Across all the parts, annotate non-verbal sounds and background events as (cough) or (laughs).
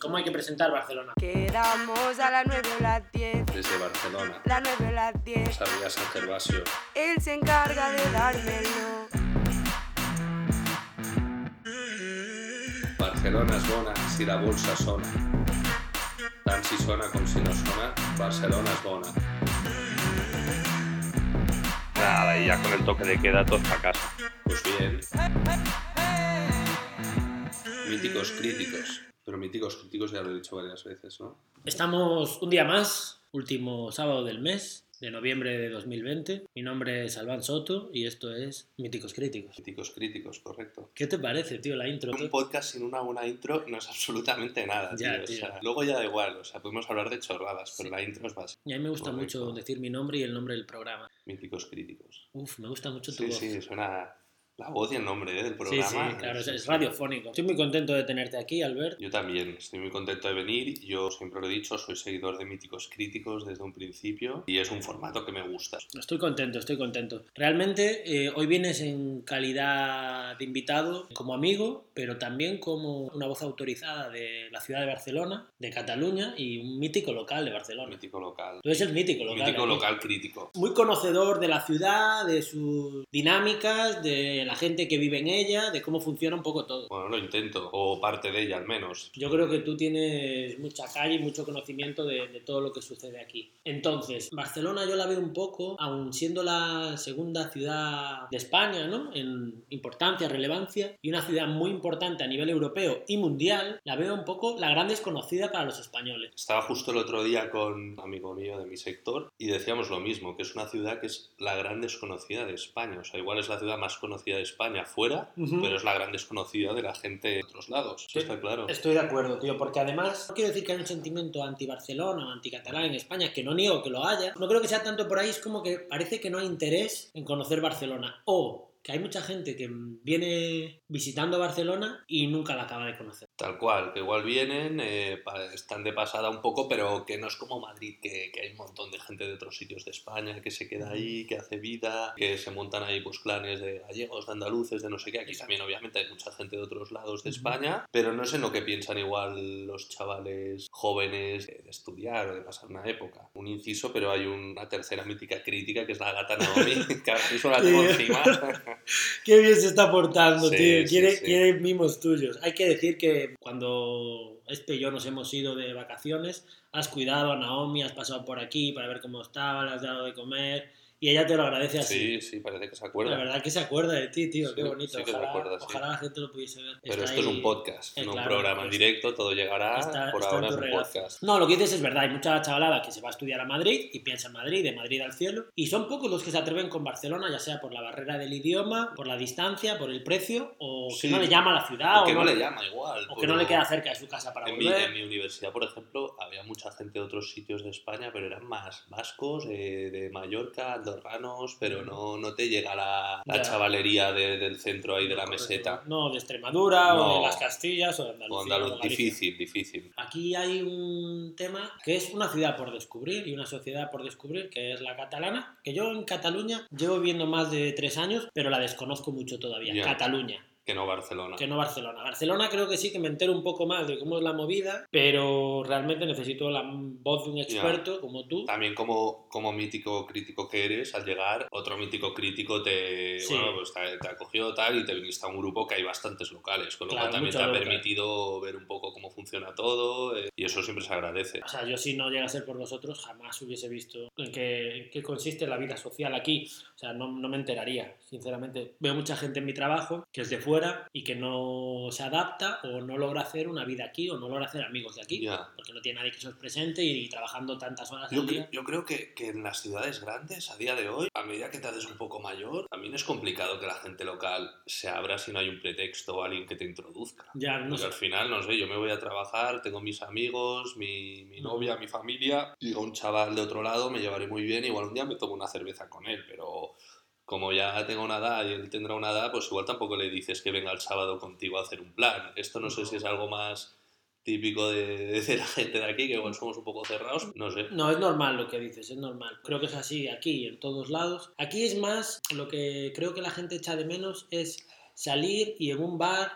¿Cómo hay que presentar Barcelona? Quedamos a las 9 o las 10. Desde Barcelona, Las 9 o las 10. Sarriá San Gervasio. Él se encarga de dármelo. Barcelona és bona si la bolsa sona. Tant si sona com si no sona, Barcelona és bona. Nada, y ya con el toque de queda todos para casa. Pues bien. Míticos críticos. Pero míticos críticos ya lo he dicho varias veces, ¿no? Estamos un día más, último sábado del mes de noviembre de 2020. Mi nombre es Albán Soto y esto es Míticos Críticos. Míticos críticos, correcto. ¿Qué te parece, tío, la intro? Un podcast sin una buena intro no es absolutamente nada, tío. Ya, O tío. sea, luego ya da igual, o sea, podemos hablar de chorradas, pero Sí. la intro es básica. Y a mí me gusta Correcto. mucho decir mi nombre y el nombre del programa. Míticos críticos. Uf, me gusta mucho tu Sí, voz. sí, suena la voz y el nombre ¿eh? del Sí, programa. sí, claro, es, Sí, es sí. radiofónico. Estoy muy contento de tenerte aquí, Albert. Yo también, estoy muy contento de venir. Yo siempre lo he dicho, soy seguidor de Míticos Críticos desde un principio y es un formato que me gusta. Estoy contento, estoy contento. Realmente eh, hoy vienes en calidad de invitado como amigo, pero también como una voz autorizada de la ciudad de Barcelona, de Cataluña y un mítico local de Barcelona. Mítico local. Tú eres el mítico local. Mítico aquí. local crítico. Muy conocedor de la ciudad, de sus dinámicas, de la gente que vive en ella, de cómo funciona un poco todo. Bueno, lo intento, o parte de ella al menos. Yo creo que tú tienes mucha calle y mucho conocimiento de, de todo lo que sucede aquí. Entonces, Barcelona yo la veo un poco, aun siendo la segunda ciudad de España, ¿no? En importancia, relevancia, y una ciudad muy importante a nivel europeo y mundial, la veo un poco la gran desconocida para los españoles. Estaba justo el otro día con un amigo mío de mi sector y decíamos lo mismo, que es una ciudad que es la gran desconocida de España. O sea, igual es la ciudad más conocida de España fuera, pero es la gran desconocida de la gente de otros lados. Eso está claro. Estoy de acuerdo, tío, porque además no quiero decir que haya un sentimiento anti-Barcelona o anti-catalán en España, que no niego que lo haya. No creo que sea tanto por ahí, es como que parece que no hay interés en conocer Barcelona. O que hay mucha gente que viene visitando Barcelona y nunca la acaba de conocer. Tal cual, que igual vienen, eh, están de pasada un poco, pero que no es como Madrid, que, que hay un montón de gente de otros sitios de España que se queda ahí, que hace vida, que se montan ahí pues clanes de gallegos, de andaluces, de no sé qué. Aquí también obviamente hay mucha gente de otros lados de. España, pero no sé en lo que piensan igual los chavales jóvenes de de estudiar o de pasar una época. Un inciso, pero hay una tercera mítica crítica que es la gata Naomi, (laughs) que ahora mismo la tengo encima. (laughs) (laughs) Qué bien se está portando, Sí, tío. Quiere, sí. quiere mimos tuyos. Hay que decir que cuando este y yo nos hemos ido de vacaciones, has cuidado a Naomi, has pasado por aquí para ver cómo estaba, le has dado de comer y ella te lo agradece así. Sí, sí, parece que se acuerda. La verdad que se acuerda de ti, tío, Sí, qué bonito. sí que se ojalá, acuerda, sí. ojalá la gente lo pudiese ver. Pero Está esto es un podcast, eh, no claro, un programa en directo, todo llegará. está- por está ahora es un regazo. podcast. No, lo que dices es verdad, hay mucha chavalada que se va a estudiar a Madrid y piensa en Madrid, de Madrid al cielo, y son pocos los que se atreven con Barcelona, ya sea por la barrera del idioma, por la distancia, por el precio, o que no le llama a la ciudad, O que no le llama igual. o que no le queda cerca de su casa para En mi, en mi universidad, por ejemplo, había mucha gente de otros sitios de España, pero eran más vascos, eh, de Mallorca, andorranos, pero no, no te llega la, la chavalería de- del centro ahí de la meseta. No, de Extremadura, o de las Castillas, o de Andalucía. O andaluz, difícil, difícil. Aquí hay un tema que es una ciudad por descubrir y una sociedad por descubrir, que es la catalana, que yo en Cataluña llevo viviendo más de tres años, pero la desconozco mucho todavía. Cataluña, Que no Barcelona. que no Barcelona. Barcelona creo que sí que me entero un poco más de cómo es la movida, pero realmente necesito la voz de un experto como tú. También como, como mítico crítico que eres, al llegar, otro mítico crítico te, Sí. bueno, pues te, te acogió tal y te viniste a un grupo que hay bastantes locales, con lo Claro, cual también te ha local. permitido ver un poco cómo funciona todo eh, y eso siempre se agradece. O sea, yo si no llega a ser por vosotros, jamás hubiese visto en qué, en qué consiste la vida social aquí. O sea, no, no me enteraría, sinceramente. Veo mucha gente en mi trabajo que es de fuera y que no se adapta o no logra hacer una vida aquí o no logra hacer amigos de aquí. Ya. Porque no tiene nadie que se presente y, trabajando tantas horas Yo, al día. yo creo que, que en las ciudades grandes, a día de hoy, a medida que te haces un poco mayor, también es complicado que la gente local se abra si no hay un pretexto o alguien que te introduzca. Ya, no Porque sé. al final, no sé, yo me voy a trabajar, tengo mis amigos, mi, mi novia, mi familia, y un chaval de otro lado me llevaré muy bien, igual un día me tomo una cerveza con él, pero como ya tengo una edad y él tendrá una edad, pues igual tampoco le dices que venga el sábado contigo a hacer un plan. Esto no sé si es algo más típico de, de la gente de aquí, que igual somos un poco cerrados, no sé. No, es normal lo que dices, es normal. Creo que es así aquí, en todos lados. Aquí es más, lo que creo que la gente echa de menos es salir y en un bar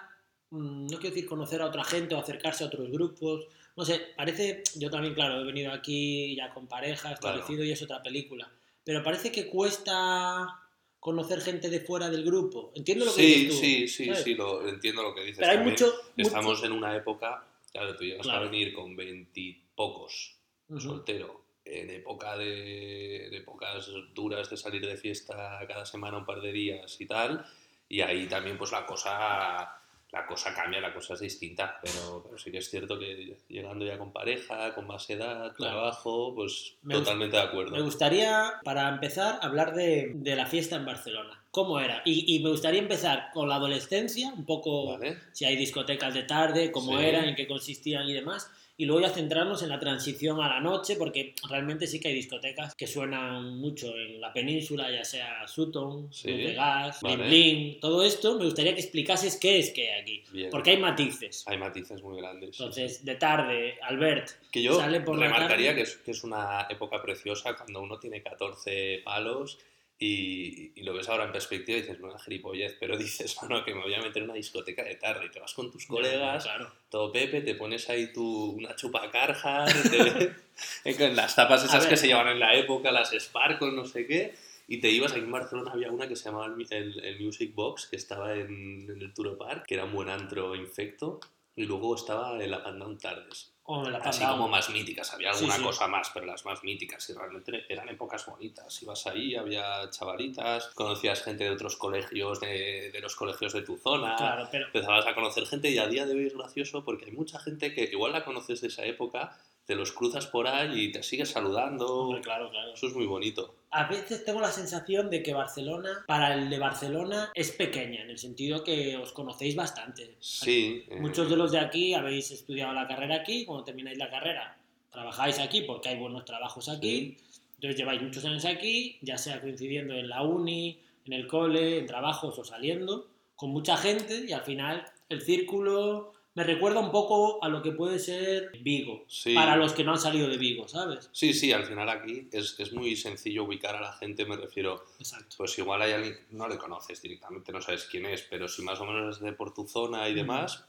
mm, no quiero decir conocer a otra gente o acercarse a otros grupos. No sé, parece, yo también, claro, he venido aquí ya con pareja, establecido y es otra película. Pero parece que cuesta conocer gente de fuera del grupo. Entiendo lo que Sí, dices tú. sí, sí, ¿sabes? sí, lo, entiendo lo que dices. Pero hay también. mucho, Estamos mucho- en una época, claro, tú llegas Claro. a venir con veintipocos, Ujú. soltero, en época de en épocas duras de salir de fiesta cada semana un par de días y tal, y ahí también pues la cosa la cosa cambia, la cosa es distinta, pero, pero sí que es cierto que llegando ya con pareja, con más edad, Claro. trabajo, pues Me totalmente de acuerdo. Me gustaría, para empezar, hablar de, de la fiesta en Barcelona. ¿Cómo era? Y, y me gustaría empezar con la adolescencia, un poco ¿Vale? si hay discotecas de tarde, cómo Sí. eran, en qué consistían y demás. Y luego ya centrarnos en la transición a la noche, porque realmente sí que hay discotecas que suenan mucho en la península, ya sea Sutton, Sí. Luz de Gas, Vale. Todo esto. Me gustaría que explicases qué es que hay aquí, Bien. porque hay matices. Hay matices muy grandes. sí, Entonces, de tarde, Albert, Que yo Sale por la remarcaría tarde. que es, que es una época preciosa cuando uno tiene 14 palos y, y lo ves ahora en perspectiva y dices, no, gilipollez, pero (laughs) dices, no, no, que me voy a meter en una discoteca de tarde y te vas con tus colegas, claro. todo Pepe, te pones ahí tu, una chupacarja, te, (laughs) con las tapas esas ver. que se llevan en la época, las Sparkle, no sé qué, y te ibas, aquí en Barcelona había una que se llamaba el, el- el Music Box, que estaba en, en el Turo Park, que era un buen antro infecto, y luego estaba en la Pandown Tardes O la así como más míticas, había Sí, alguna sí. cosa más, pero las más míticas y realmente eran épocas bonitas. Ibas ahí, había chavalitas, conocías gente de otros colegios, de, de los colegios de tu zona, Claro, pero empezabas a conocer gente y a día de hoy es gracioso porque hay mucha gente que igual la conoces de esa época, te los cruzas por ahí y te sigues saludando. hombre, claro, claro. Eso es muy bonito. A veces tengo la sensación de que Barcelona, para el de Barcelona, es pequeña, en el sentido que os conocéis bastante. Sí. eh, Muchos de los de aquí habéis estudiado la carrera aquí, cuando termináis la carrera trabajáis aquí porque hay buenos trabajos aquí, entonces lleváis muchos años aquí, ya sea coincidiendo en la uni, en el cole, en trabajos o saliendo, con mucha gente y al final el círculo me recuerda un poco a lo que puede ser Vigo, Sí. para los que no han salido de Vigo, ¿sabes? Sí, sí, al final aquí es, es muy sencillo ubicar a la gente, me refiero. Exacto. Pues igual hay alguien, no le conoces directamente, no sabes quién es, pero si más o menos es de por tu zona y demás,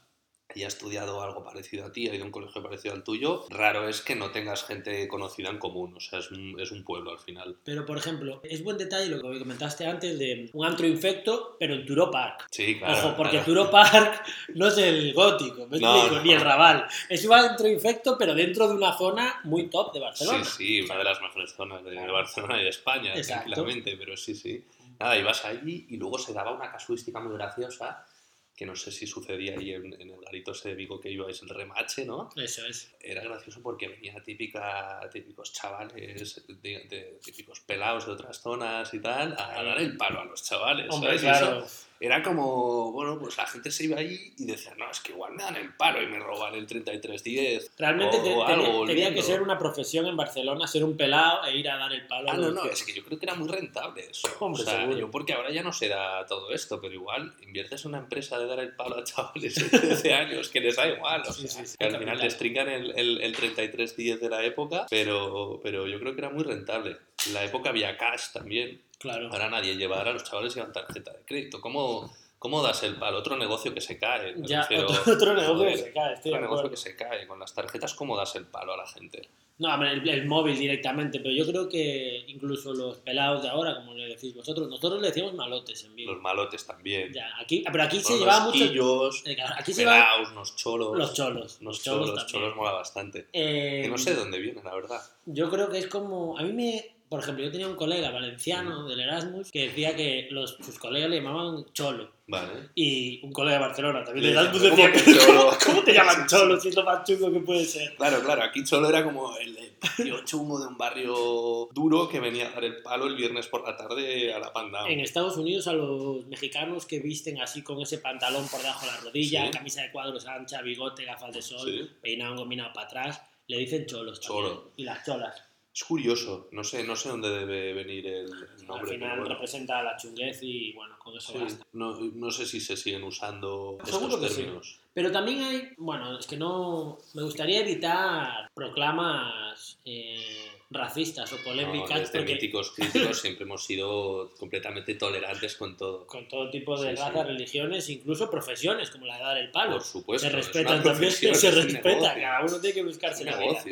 y ha estudiado algo parecido a ti, ha ido a un colegio parecido al tuyo, raro es que no tengas gente conocida en común, o sea, es un, es un pueblo al final. Pero, por ejemplo, es buen detalle lo que comentaste antes de un antro infecto, pero en Turo Park. Sí, claro. Ojo, porque claro. Turo Park (laughs) no es el gótico, No, no. ni el Raval. Es un antro infecto, pero dentro de una zona muy top de Barcelona. Sí, sí, una de las mejores zonas de Claro. Barcelona y de España, Exacto. tranquilamente, pero sí, sí. Nada, ibas allí y luego se daba una casuística muy graciosa, que no sé si sucedía ahí en, en el garito ese de Vigo que ibais, el remache, ¿no? Eso es. era gracioso porque venía típica, típicos chavales, de, de- típicos pelados de otras zonas y tal, a, a dar el palo a los chavales. Hombre, ¿sabes? Eso claro. Era como, bueno, pues la gente se iba ahí y decía, no, es que igual me dan el palo y me roban el 3310. Realmente o- te- o tenía, algo, tenía que ser una profesión en Barcelona, ser un pelado e ir a dar el palo. Ah, a no, no, es que yo creo que era muy rentable eso. (laughs) Hombre, o sea, seguro. yo porque ahora ya no se da todo esto, pero igual inviertes en una empresa de dar el palo a chavales de (laughs) 13 años que les da igual. O Sí, sea, sí, sí, que al final les trincan el, el, el 3310 de la época, pero, pero yo creo que era muy rentable. En la época había cash también. Claro. Ahora nadie lleva, ahora los chavales llevan tarjeta de crédito. ¿Cómo, cómo das el palo? Otro negocio que se cae. Ya, refiero. otro, otro negocio que se cae, de Otro negocio que se cae. Con las tarjetas, ¿cómo das el palo a la gente? No, hombre, el, el móvil directamente, pero yo creo que incluso los pelados de ahora, como le decís vosotros, nosotros le decíamos malotes en Vigo. Los malotes también. Ya, aquí, pero aquí se Los llevaba mucho. Eh, claro, Aquí se unos cholos. los cholos. Los cholos, los cholos mola bastante. Eh, Que no sé de dónde vienen, la verdad. Yo creo que es como. A mí me. Por ejemplo, yo tenía un colega valenciano del Erasmus que decía que los, sus colegas le llamaban cholo. Vale. Y un colega de Barcelona también del Erasmus decía: ¿cómo que ¿Cómo, cholo? (laughs) cómo te llaman cholo si es lo más chungo que puede ser? Claro, claro, aquí cholo era como el, tío chungo de un barrio duro que venía a dar el palo el viernes por la tarde a la panda. En Estados Unidos, a los mexicanos que visten así con ese pantalón por debajo de la rodilla, Sí. camisa de cuadros ancha, bigote, gafas de sol, Sí. peinado combinado para atrás, le dicen cholos. Cholo. Y las cholas. Es curioso, no sé, no sé dónde debe venir el, el Al nombre. final bueno. representa la chunguez y bueno, con eso Sí, basta. no, no sé si se siguen usando Seguro estos que sí. términos. Pero también hay, bueno, es que no, me gustaría evitar proclamas eh, racistas o No, polémicas, desde porque míticos críticos siempre hemos sido completamente tolerantes con todo. (laughs) con todo tipo de Sí, sí. razas, religiones, incluso profesiones, como la de dar el palo. Por supuesto. se es respetan también, (laughs) se un respeta, cada uno tiene que buscarse la vida.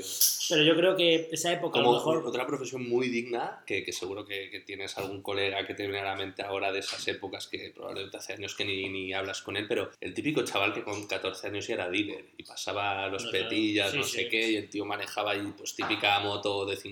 Pero yo creo que esa época a lo Como mejor... otra profesión muy digna, que, que seguro que, que tienes algún colega que te viene a la mente ahora de esas épocas que probablemente hace años que ni, ni hablas con él, pero el típico chaval que con 14 años ya era dealer y pasaba los No, petillas, Sí, no sí. sé qué, y el tío manejaba ahí pues típica moto de 50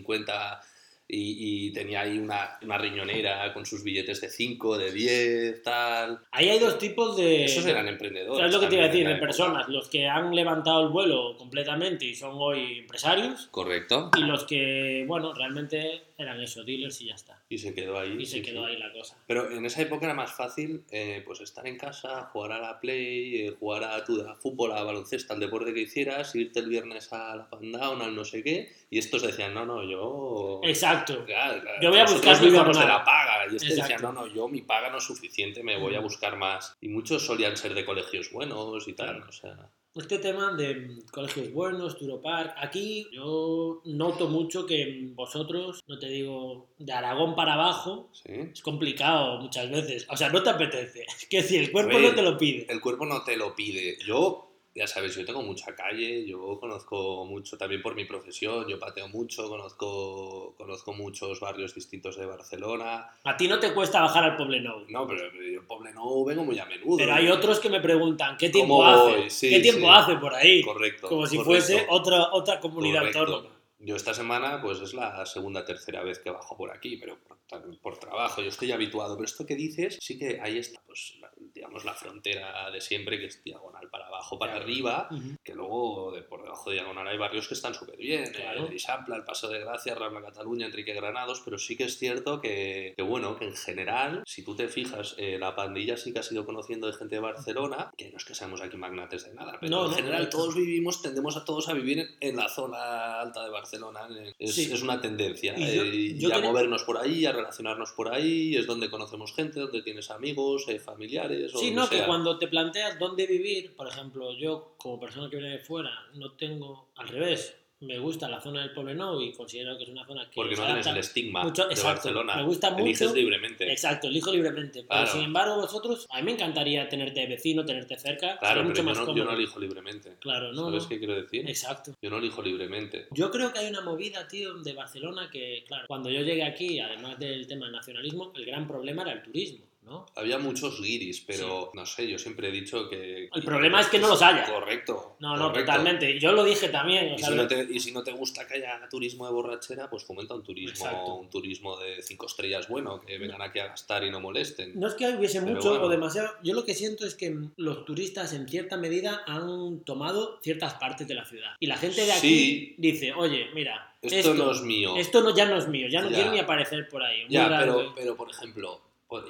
y, y tenía ahí una, una riñonera con sus billetes de 5, de 10, tal. Ahí hay dos tipos de... Esos eran emprendedores. ¿Sabes lo que te iba a decir? De personas, los que han levantado el vuelo completamente y son hoy empresarios, Correcto. y los que, bueno, realmente eran eso, dealers y ya está. Y se quedó ahí. Y se sí, quedó sí. ahí la cosa. Pero en esa época era más fácil eh, pues estar en casa, jugar a la play, eh, jugar a, tu, a fútbol, a baloncesto, al deporte que hicieras, irte el viernes a la Down, al no sé qué, y estos decían, no, no, yo... Exacto. Claro, claro, Yo voy a buscar mi vivíamos de la paga, y este decía, Exacto. no, no, yo mi paga no es suficiente, me voy a buscar más. Y muchos solían ser de colegios buenos y tal, o sea... Este tema de mm, colegios buenos, Turopark, aquí yo noto mucho que vosotros, no te digo de Aragón para abajo, ¿sí? es complicado muchas veces. O sea, no te apetece. (laughs) Es que si el cuerpo ver, no te lo pide. el cuerpo no te lo pide. Yo, ya sabes, yo tengo mucha calle, yo conozco mucho también por mi profesión, yo pateo mucho, conozco, conozco muchos barrios distintos de Barcelona. A ti no te cuesta bajar al Poblenou. No, pero yo Poble no vengo muy a menudo. Pero hay otros que me preguntan, ¿qué tiempo ¿Cómo hace? Sí, ¿Qué tiempo sí. hace por ahí? Correcto. Como si correcto, fuese otra, otra comunidad correcto. autónoma. Yo esta semana pues es la segunda, tercera vez que bajo por aquí, pero por, por trabajo, yo estoy habituado. Pero esto que dices, sí que ahí está, pues, la- digamos, la frontera de siempre, que es diagonal para abajo, para Claro. arriba, que luego de por debajo de diagonal hay barrios que están súper bien, Claro. el Ixampla, el Paso de Gracia, Rambla Cataluña, Enrique Granados, pero sí que es cierto que, que, bueno, que en general, si tú te fijas, eh, la pandilla sí que has ido conociendo de gente de Barcelona, que no es que seamos aquí magnates de nada, pero No, en no, general todos vivimos, tendemos a todos a vivir en, en la zona alta de Barcelona, eh, es, Sí. es una tendencia, Y yo- eh, y a movernos por ahí, a relacionarnos por ahí, es donde conocemos gente, donde tienes amigos, eh, familiares, o Sí, no, que cuando te planteas dónde vivir, por ejemplo, yo como persona que viene de fuera, no tengo, al revés, me gusta la zona del Poblenou y considero que es una zona que Porque no tienes el estigma mucho- de exacto, Barcelona. me gusta mucho. Eliges libremente. Exacto, elijo libremente. Pero sin embargo, vosotros, a mí me encantaría tenerte vecino, tenerte cerca. Claro, pero mucho yo más no, cómodo. yo no elijo libremente. Claro, no. ¿Sabes no. qué quiero decir? Exacto. Yo no elijo libremente. Yo creo que hay una movida, tío, de Barcelona que, claro, cuando yo llegué aquí, además del tema del nacionalismo, el gran problema era el turismo, ¿no? Había muchos guiris, pero no sé, yo siempre he dicho que... El problema es que no los haya. Correcto. No, no, correcto. totalmente. Yo lo dije también. o Y si, no te, y si no te gusta que haya turismo de borrachera, pues fomenta un turismo, Exacto. un turismo de cinco estrellas bueno, que vengan aquí a gastar y no molesten. No es que hubiese Pero mucho bueno. o demasiado. Yo lo que siento es que los turistas en cierta medida han tomado ciertas partes de la ciudad. Y la gente de aquí Sí. dice, oye, mira, Esto, no es mío. esto no, ya no es mío, ya no Ya. quiero ni aparecer por ahí. Ya, pero, pero por ejemplo,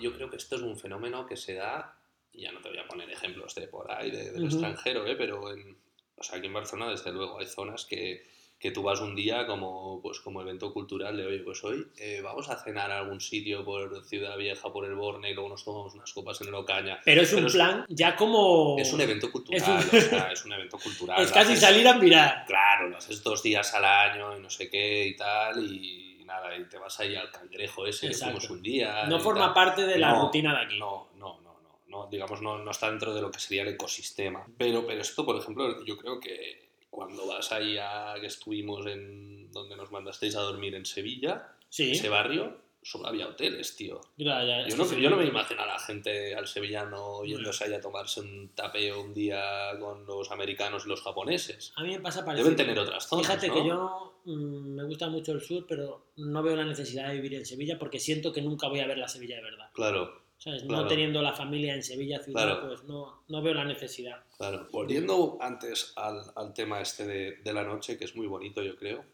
yo creo que esto es un fenómeno que se da, y ya no te voy a poner ejemplos de por ahí, de- del Ujú. extranjero, ¿eh? pero en, o sea, aquí en Barcelona, desde luego, hay zonas que, que tú vas un día como, pues, como evento cultural de, oye, pues hoy eh, vamos a cenar a algún sitio por Ciudad Vieja, por el Borne, y luego nos tomamos unas copas en el Ocaña. Pero es un es- plan ya como... Es un evento cultural, Es un- o sea, (laughs) es un evento cultural. Es casi haces- salir a mirar. Claro, lo haces dos días al año y no sé qué y tal, y nada, y te vas ahí al cangrejo ese que Exacto. fuimos un día. No forma tal. parte de la No, rutina de aquí. No, no, no, no, no, digamos, no, no está dentro de lo que sería el ecosistema. Pero, pero esto, por ejemplo, yo creo que cuando vas ahí a que estuvimos en donde nos mandasteis a dormir en Sevilla, Sí, ese barrio, solo había hoteles, tío. ya, ya, Yo que no, sí. yo no me imagino a la gente, al sevillano, yéndose ahí a tomarse un tapeo un día con los americanos y los japoneses. A mí me pasa parecido. Deben tener otras zonas, Fíjate ¿no? que yo mm, me gusta mucho el sur, pero no veo la necesidad de vivir en Sevilla porque siento que nunca voy a ver la Sevilla de verdad. Claro, ¿Sabes? Claro. No teniendo la familia en Sevilla ciudad, Claro. pues no, no veo la necesidad. claro. Volviendo antes al, al tema este de, de la noche, que es muy bonito, yo creo.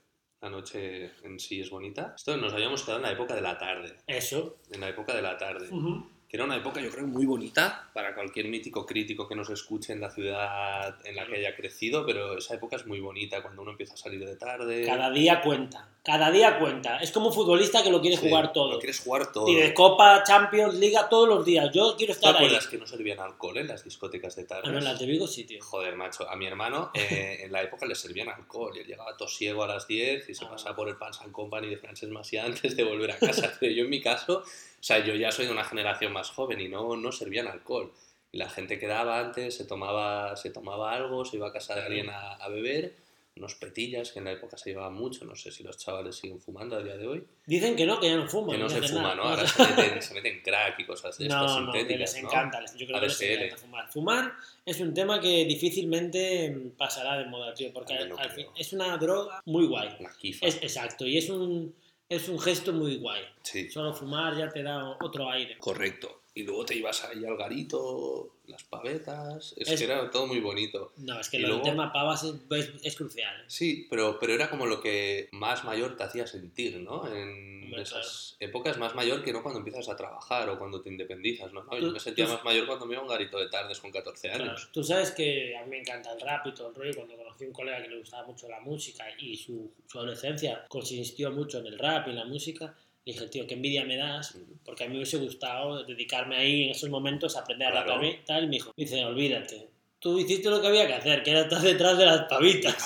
La noche en sí es bonita. Esto nos habíamos quedado en la época de la tarde. Eso. En la época de la tarde. Ujú. Era una época, yo creo, muy bonita para cualquier mítico crítico que nos escuche en la ciudad en la que haya crecido, pero esa época es muy bonita cuando uno empieza a salir de tarde. Cada día cuenta. Cada día cuenta. Es como un futbolista que lo quiere Sí, jugar todo. Lo quieres jugar todo. Y de Copa, Champions, Liga todos los días. Yo quiero ¿Te estar ahí. acuerdas que no servían alcohol en las discotecas de tarde? Ah, no, en las de Vigo sí, tío. Joder, macho, a mi hermano eh, (laughs) en la época le servían alcohol y él llegaba tosiego a las 10 y se Ah. pasaba por el Pans and Company de Frances Masia antes de volver a casa. (laughs) Pero yo en mi caso, sea, yo ya soy de una generación más joven y no, no servían alcohol. Y la gente quedaba antes, se tomaba, se tomaba algo, se iba a casa de alguien a, a beber, unos petillas que en la época se llevaban mucho, no sé si los chavales siguen fumando a día de hoy. Dicen que no, que ya no fuman. Que no se fuma, nada. ¿no? Ahora se meten, se meten crack y cosas de estas No, no, que sintéticas, les ¿no? encanta. les- Yo creo que les encanta fumar. Fumar es un tema que difícilmente pasará de moda, tío, porque al fin- es una droga muy guay. La kifa. Es, exacto, y es un, es un gesto muy guay. Sí. Solo fumar ya te da otro aire. Correcto. Y luego te ibas ahí al garito, las pavetas. Es, Es- que era todo muy bonito. No, es que del luego- tema pavas es, es- es crucial. ¿eh? Sí, pero, pero era como lo que más mayor te hacía sentir, ¿no? En Hombre, esas épocas más mayor que no cuando empiezas a trabajar o cuando te independizas, ¿no? Yo me sentía más mayor cuando me iba a un garito de tardes con 14 Claro, años. Tú sabes que a mí me encanta el rap y todo el rollo. Cuando conocí a un colega que le gustaba mucho la música y su, su adolescencia consistió mucho en el rap y en la música, le dije, tío, qué envidia me das, porque a mí me hubiese gustado dedicarme ahí en esos momentos a aprender a rapear y tal. Y me dijo, dice, olvídate, tú hiciste lo que había que hacer, que era estar detrás de las pavitas.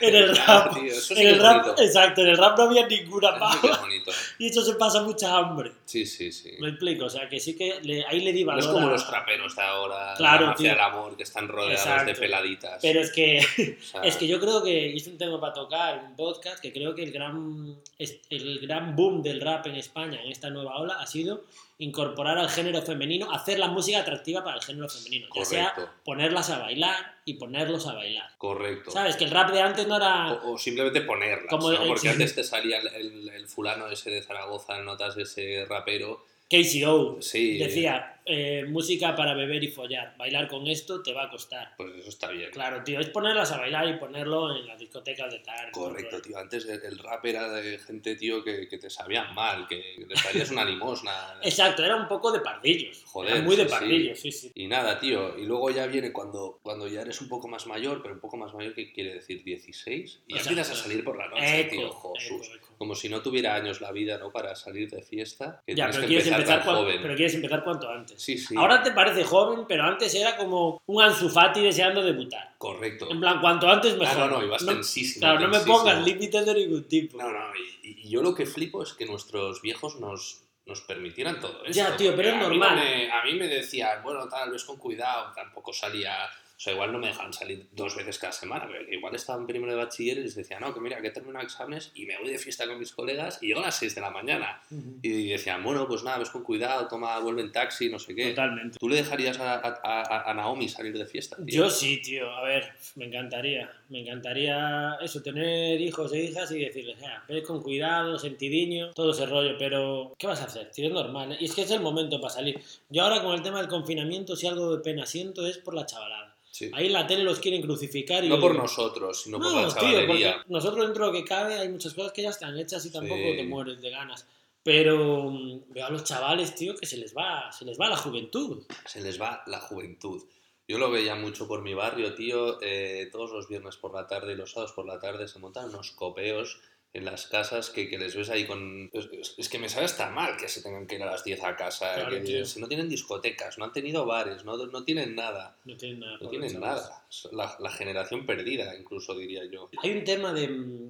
Joder, En el claro, rap, tío, eso en el rap, bonito. exacto, en el rap no había ninguna pava (laughs) y eso se pasa mucha hambre. Sí, sí, sí. Me explico, o sea, que sí que le- ahí le di No valor es como a- los traperos de ahora, Claro, tío. del amor, que están rodeados de Exacto. peladitas. Pero es que O sea, (laughs) Es que yo creo que y es un tema para tocar, un podcast, que creo que el gran, el gran boom del rap en España en esta nueva ola ha sido incorporar al género femenino, hacer la música atractiva para el género femenino. Ya sea ponerlas a bailar y ponerlos a bailar. Correcto. ¿Sabes? Que el rap de antes no era... O, o simplemente ponerlas, Como ¿no? el- Porque sí. antes te salía el, el- el fulano ese de Zaragoza, en notas ese rapero. KCO Sí. decía, eh, música para beber y follar. Bailar con esto te va a costar. Pues eso está bien. Claro, tío, es ponerlas a bailar y ponerlo en las discotecas de tarde. Correcto, tío. Antes el, rap era de gente, tío, que, que te sabía mal, que les darías una (laughs) limosna. Exacto, era un poco de pardillos. Joder, Era muy de sí, pardillos, sí, sí. Y nada, tío. Y luego ya viene cuando, cuando ya eres un poco más mayor, pero un poco más mayor, ¿qué quiere decir? 16. Y ya empiezas a salir por la noche, Eco, tío. Jesús. Como si no tuviera años la vida, ¿no? Para salir de fiesta. Que Ya, pero que quieres, empezar, empezar tan cuan- joven. pero quieres empezar cuanto antes. Sí, sí. Ahora te parece joven, pero antes era como un Ansu Fati deseando debutar. Correcto. En plan, cuanto antes mejor. Ah, no, no, ibas tensísimo, Claro, no me pongas límites de ningún tipo. No, no, y, y yo lo que flipo es que nuestros viejos nos, nos permitieran todo esto. Ya, tío, pero es normal. no me- a mí me decían, bueno, tal vez con cuidado, tampoco salía... O sea, igual no me dejan salir dos veces cada semana, pero igual estaba en primero de bachiller y les decía, no, que mira, que he terminado exámenes y me voy de fiesta con mis colegas y llego a las 6 de la mañana. Y decían, bueno, pues nada, ves con cuidado, toma, vuelve en taxi, no sé qué. Totalmente. ¿Tú le dejarías a, a- a- a Naomi salir de fiesta? tío? Yo sí, tío. A ver, me encantaría. Me encantaría eso, tener hijos e hijas y decirles, "Ah, ve con cuidado, sentidiño, todo ese rollo. Pero, ¿qué vas a hacer? Tío, es normal. ¿eh? Y es que es el momento para salir. Yo ahora con el tema del confinamiento, si algo de pena siento es por la chavalada. Sí. Ahí en la tele los quieren crucificar y... No por nosotros, sino por la No, tío, chavalería. porque nosotros dentro de lo que cabe hay muchas cosas que ya están hechas y tampoco Sí. te mueres de ganas. Pero mm, veo a los chavales, tío, que se les va, se les va la juventud. se les va la juventud. Yo lo veía mucho por mi barrio, tío. eh, todos los viernes por la tarde y los sábados por la tarde se montan unos copeos en las casas que, que les ves ahí con... Es, que me sabe hasta mal que se tengan que ir a las 10 a casa. Claro, que no tienen discotecas, no han tenido bares, no, no tienen nada. No tienen nada. No tienen nada. La, la generación perdida, incluso diría yo. Hay un tema de,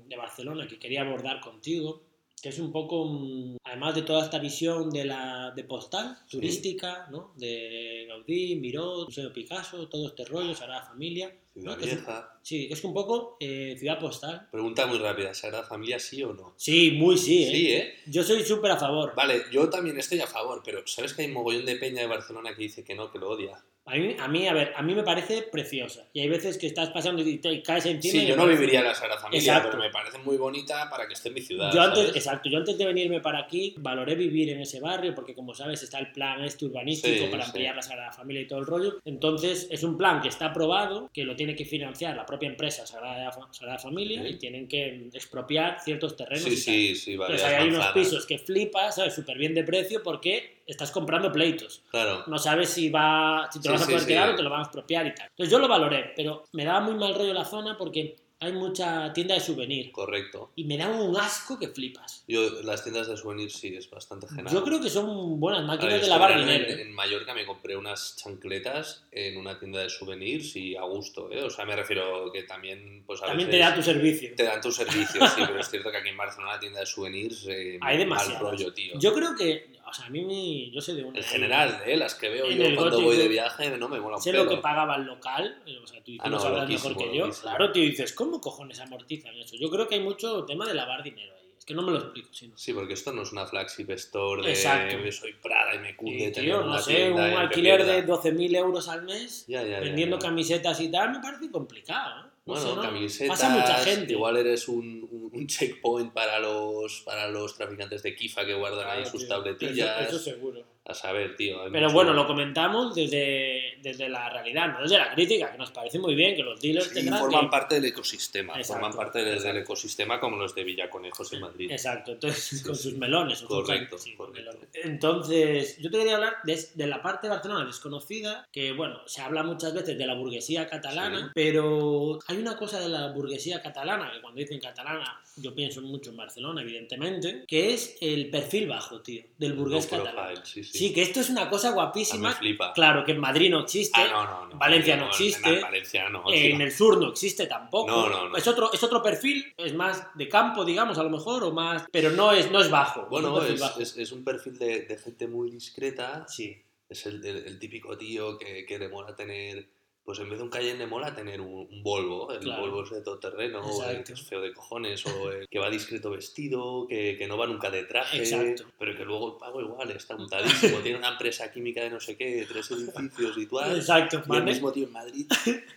de Barcelona que quería abordar contigo, que es un poco, mm, además de toda esta visión de la de postal, Sí. turística, ¿no? De Gaudí, Miró, Museo Picasso, todo este rollo, Sagrada Familia. Ciudad. Que Vieja. sí, que es un poco eh, ciudad postal. Pregunta muy rápida, ¿Sagrada Familia sí o no? Sí, muy sí, ¿eh? Sí, ¿eh? Yo soy súper a favor. Vale, yo también estoy a favor, pero ¿sabes que hay mogollón de peña de Barcelona que dice que no, que lo odia? A mí, a mí, a ver, a mí me parece preciosa. Y hay veces que estás pasando y te caes encima. Sí, y yo no viviría en la Sagrada Familia, Exacto. pero me parece muy bonita para que esté en mi ciudad. Yo antes, ¿sabes? exacto, yo antes de venirme para aquí valoré vivir en ese barrio porque como sabes está el plan este urbanístico Sí, para sí. ampliar la Sagrada Familia y todo el rollo. Entonces es un plan que está aprobado, que lo tiene que financiar la propia empresa Sagrada, Sagrada Familia Sí. y tienen que expropiar ciertos terrenos. Sí, y sí, sí, vale. Entonces hay unos pisos que flipas, ¿sabes? Súper bien de precio porque estás comprando pleitos. Claro. No sabes si va si te Sí, lo vas a poder sí. quedar o te lo van a expropiar y tal. Entonces yo lo valoré, pero me daba muy mal rollo la zona porque hay mucha tienda de souvenir. Correcto. Y me da un asco que flipas. Yo, las tiendas de souvenirs sí, es bastante genial. Yo creo que son buenas máquinas ver, de lavar dinero. En, en Mallorca me compré unas chancletas en una tienda de souvenirs y a gusto, ¿eh? O sea, me refiero que también, pues a También te veces da tu servicio. te dan tu servicio, sí, pero es cierto que aquí en Barcelona la tienda de souvenirs eh, Hay mal demasiadas. rollo, tío. Yo creo que, o sea, a mí me- yo sé de una. En general, ¿eh? Las que veo yo cuando voy de viaje no me mola un Sé pelo. lo que pagaba el local, eh, o sea, tú, Ah, no, sabrás mejor que yo. Claro, tío, dices, ¿cómo cojones amortizan eso? Yo creo que hay mucho tema de lavar dinero ahí. Es que no me lo explico, si no. Sí, porque esto no es una flagship store de Exacto. de soy Prada y me cunde tener tío, no una sé, un alquiler de 12.000 euros al mes Ya, ya, ya, vendiendo ya. camisetas y tal, me parece complicado. ¿eh? No Bueno, sé, ¿no? camisetas, Pasa mucha gente. igual eres un, un- un checkpoint para los, para los traficantes de Kifa que guardan ahí sus tío, tabletillas. Eso, eso seguro. A saber, tío. Pero mucho- bueno, lo comentamos desde, desde la realidad, no desde la crítica, que nos parece muy bien que los dealers Sí, tendrán forman que... parte del ecosistema. Exacto, forman parte del, del exacto. ecosistema como los de Villaconejos en Madrid. Exacto, entonces (laughs) con sus melones. sus Correcto, sí, correcto. melones. Entonces, yo te quería hablar de, de la parte de Barcelona desconocida, que bueno, se habla muchas veces de la burguesía catalana, pero hay una cosa de la burguesía catalana, que cuando dicen catalana, yo pienso mucho en Barcelona, evidentemente, que es el perfil bajo, tío, del burgués catalán. sí, sí. Sí, que esto es una cosa A mí guapísima. flipa. Claro, que en Madrid no existe. Ah, no, no, no. en Valencia no en- existe. En Valencia no. En tío. el sur no existe tampoco. No, no, no. Es otro, es otro perfil, es más de campo, digamos, a lo mejor, o más. Pero no es, no es bajo. es un Bueno, perfil es, bajo. es- es un perfil de, de gente muy discreta. Sí. Es el, el- el típico tío que, que le mola tener, pues en vez de un Cayenne le mola tener un, un Volvo. El Claro. Volvo es de todoterreno, o el que es feo de cojones, o el que va discreto vestido, que, que no va nunca de traje, Exacto. pero que luego el pago igual está untadísimo. tiene una empresa química de no sé qué, tres edificios y tal. Exacto. Y ¿vale? mismo tío en Madrid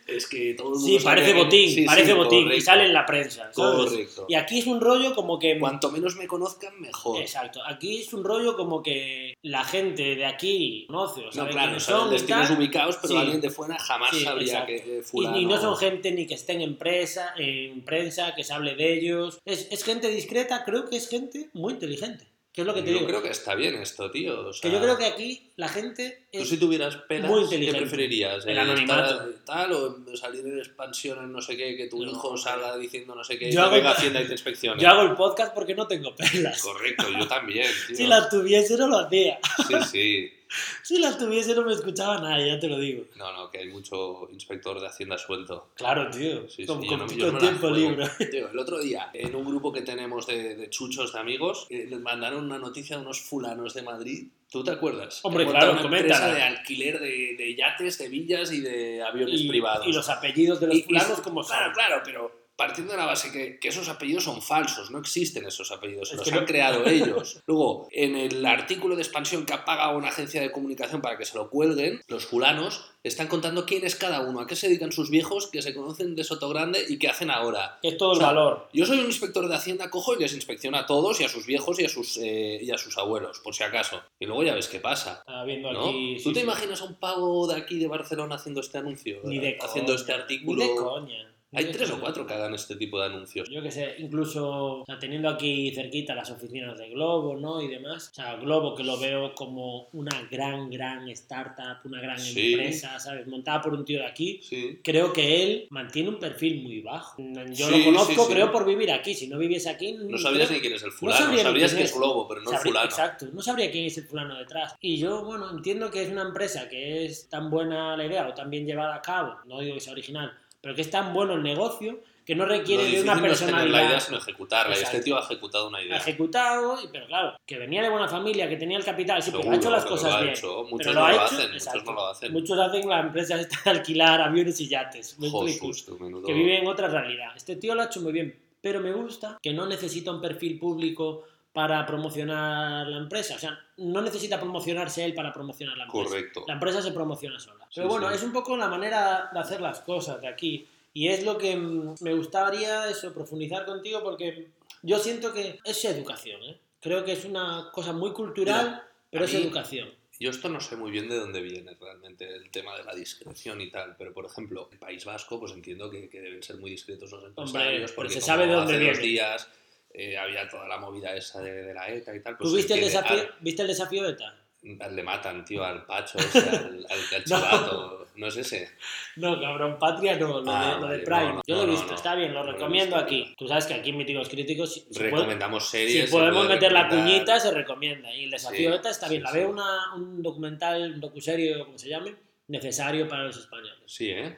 es que todo el mundo Sí, parece botín, Sí, parece sí, botín. Y correcto, sale en la prensa. ¿sabes? Correcto. Y aquí es un rollo como que. Cuanto menos me conozcan, mejor. Exacto. Aquí es un rollo como que la gente de aquí conoce o No, sabe claro, quiénes saben son y destinos ubicados, pero Sí. alguien de fuera jamás Sí, que Y, no son gente ni que estén en prensa, en prensa, que se hable de ellos. Es, es gente discreta, creo que es gente muy inteligente. Que es lo que te yo digo. creo que está bien esto, tío. o Que yo creo que aquí la gente Tú si tuvieras pelas, muy ¿qué preferirías? El Eh, anonimato. estar tal o salir en expansión en no sé qué, que tu No, hijo salga diciendo no sé qué, Yo hago- venga a Hacienda y (laughs) te inspeccione? Yo hago el podcast porque no tengo pelas. Correcto, yo también, (laughs) tío. Si las tuviese no lo hacía. Sí, sí. Si las tuviese no me escuchaba nadie, ya te lo digo. No, no, que hay mucho inspector de Hacienda suelto. Claro, tío. Sí, con sí, con- no- con no tiempo libre. Tío, el otro día, en un grupo que tenemos de, de chuchos de amigos, eh, les mandaron una noticia de unos fulanos de Madrid. ¿Tú te acuerdas? Hombre, Que claro, una empresa coméntala. de alquiler de, de yates, de villas y de aviones Y, privados. y los apellidos de los Y- y- fulanos como son. Claro, claro, pero partiendo de la base que, que esos apellidos son falsos, no existen esos apellidos, Es los han no- creado (laughs) ellos. Luego, en el artículo de expansión que ha pagado una agencia de comunicación para que se lo cuelguen, los fulanos están contando quién es cada uno, a qué se dedican sus viejos que se conocen de Soto Grande y qué hacen ahora. Es todo O el sea, valor. Yo soy un inspector de Hacienda, cojo y les inspecciono a todos y a sus viejos y a sus, eh, y a sus abuelos, por si acaso. Y luego ya ves qué pasa. Estaba viendo ¿no? aquí. ¿Tú sí, te sí. imaginas a un pavo de aquí de Barcelona haciendo este anuncio? Ni de haciendo coña, este artículo. Ni de coña. Hay de tres o cuatro que hagan este tipo de anuncios. Yo que sé, incluso o sea, teniendo aquí cerquita las oficinas de Globo, ¿no? Y demás. O sea, Globo que lo veo como una gran, gran startup, una gran Sí. empresa, ¿sabes? Montada por un tío de aquí. Sí. Creo que él mantiene un perfil muy bajo. Yo Sí, lo conozco, creo, por vivir aquí. Si no viviese aquí... No sabrías ni quién es el fulano, sabría ni sabrías que es. es Globo, pero no el Sabría- fulano. Exacto, no sabría quién es el fulano detrás. Y yo, bueno, entiendo que es una empresa que es tan buena la idea o tan bien llevada a cabo, no digo que sea original, pero que es tan bueno el negocio que no requiere de una no es tener la personalidad. idea, sino ejecutarla. Y Exacto. este tío ha ejecutado una ha idea. ejecutado, y- pero claro, que venía de buena familia, que tenía el capital, sí, pero ha hecho las cosas lo ha bien. hecho. Muchos Pero no lo ha hacen, muchos no lo hacen. Muchos hacen la empresa esta de alquilar aviones y yates. ¿me tú, menudo. que vive en otra realidad. Este tío lo ha hecho muy bien, pero me gusta que no necesita un perfil público para promocionar la empresa. O sea, no necesita promocionarse él para promocionar la empresa. Correcto. La empresa se promociona sola. Sí, Pero bueno, sí. es un poco la manera de hacer las cosas de aquí. Y es lo que me gustaría eso, profundizar contigo porque yo siento que es educación. ¿eh? Creo que es una cosa muy cultural, Mira, pero es mí- educación. Yo esto no sé muy bien de dónde viene realmente el tema de la discreción y tal, pero por ejemplo, el País Vasco, pues entiendo que, que deben ser muy discretos los empresarios, pero porque se sabe de dónde viene. días eh, había toda la movida esa de, de la ETA y tal. Pues ¿Tú viste el, desafío, ah, viste el desafío ETA? Le matan, tío, al Pacho, (laughs) ese, al, al, al chivato. No es ese. No, cabrón, Patria no, lo, Ah, de, lo de vale, Prime. no, no, Yo lo he no, visto, no. está bien, lo No recomiendo aquí. Tú sabes que aquí en Míticos Críticos, si, si Recomendamos si series. se podemos meter la cuñita, se recomienda. Y el desafío Sí, ETA está sí, bien. La sí. veo una, un documental, un docuserio, como se llame, necesario para los españoles. Sí, ¿eh?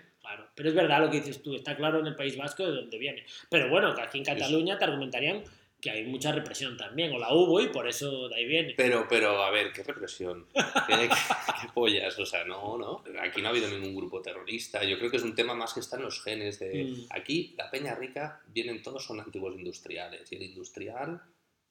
Pero es verdad lo que dices tú, está claro en el País Vasco de dónde viene. Pero bueno, que aquí en Cataluña te argumentarían que hay mucha represión también, o la hubo y por eso de ahí viene. Pero, pero, a ver, qué represión. ¿Qué, (laughs) qué- qué pollas? O sea, no, no. Aquí no ha habido ningún grupo terrorista. Yo creo que es un tema más que está en los genes. De... Mm. Aquí, la Peña Rica, vienen todos son antiguos industriales. Y el industrial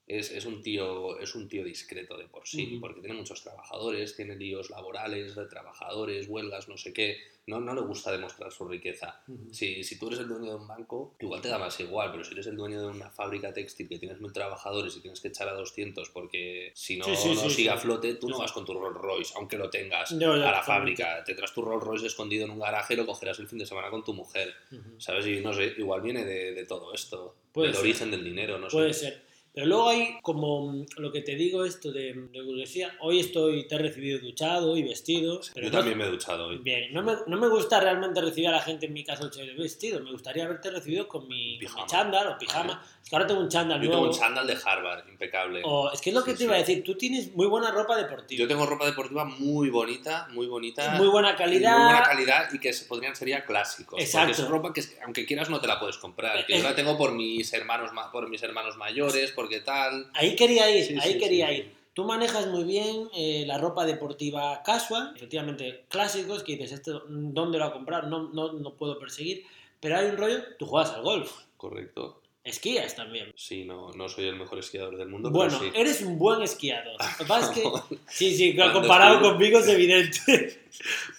es, es, un, tío, es un tío discreto de por sí, porque tiene muchos trabajadores, tiene líos laborales de trabajadores, huelgas, no sé qué. No, no le gusta demostrar su riqueza. Si, si tú eres el dueño de un banco, igual te da más igual, pero si eres el dueño de una fábrica textil que tienes mil trabajadores y tienes que echar a 200 porque si no, Sí, sí, no sí, sigue a flote, tú no vas con tu Rolls Royce, aunque lo tengas No, ya, a la fábrica. Tendrás tu Rolls Royce escondido en un garaje y lo cogerás el fin de semana con tu mujer. ¿Sabes? Y no sé, igual viene de, de todo esto, Puede del ser. origen del dinero, no Puede sé. ser. Pero luego hay como mm, lo que te digo esto de, de curiosidad. Hoy estoy, te he recibido duchado y vestido. Pero Yo no- también me he duchado hoy. Bien, no me, no me gusta realmente recibir a la gente en mi casa de vestido. Me gustaría haberte recibido con mi, mi chándal o pijama. Es que ahora tengo un chándal Yo nuevo. tengo un chándal de Harvard, impecable. O- es que es lo que Sí, te iba a decir. Tú tienes muy buena ropa deportiva. Yo tengo ropa deportiva muy bonita, muy bonita. muy buena y calidad. Muy buena calidad y que se podrían sería clásicos. Exacto. Es ropa que, aunque quieras, no te la puedes comprar. Que Eh, yo la tengo por mis hermanos, ma- por mis hermanos mayores, porque tal. Ahí quería ir, Sí, ahí sí, quería sí. ir. Tú manejas muy bien eh, la ropa deportiva casual, efectivamente clásicos, que dices, esto, ¿dónde lo voy a comprar? No, no, no puedo perseguir. Pero hay un rollo, tú juegas al golf, Correcto. esquías también. Sí, no, no soy el mejor esquiador del mundo, Bueno, pero sí. eres un buen esquiador. Lo que pasa es que, (laughs) sí, sí, comparado conmigo es (laughs) evidente.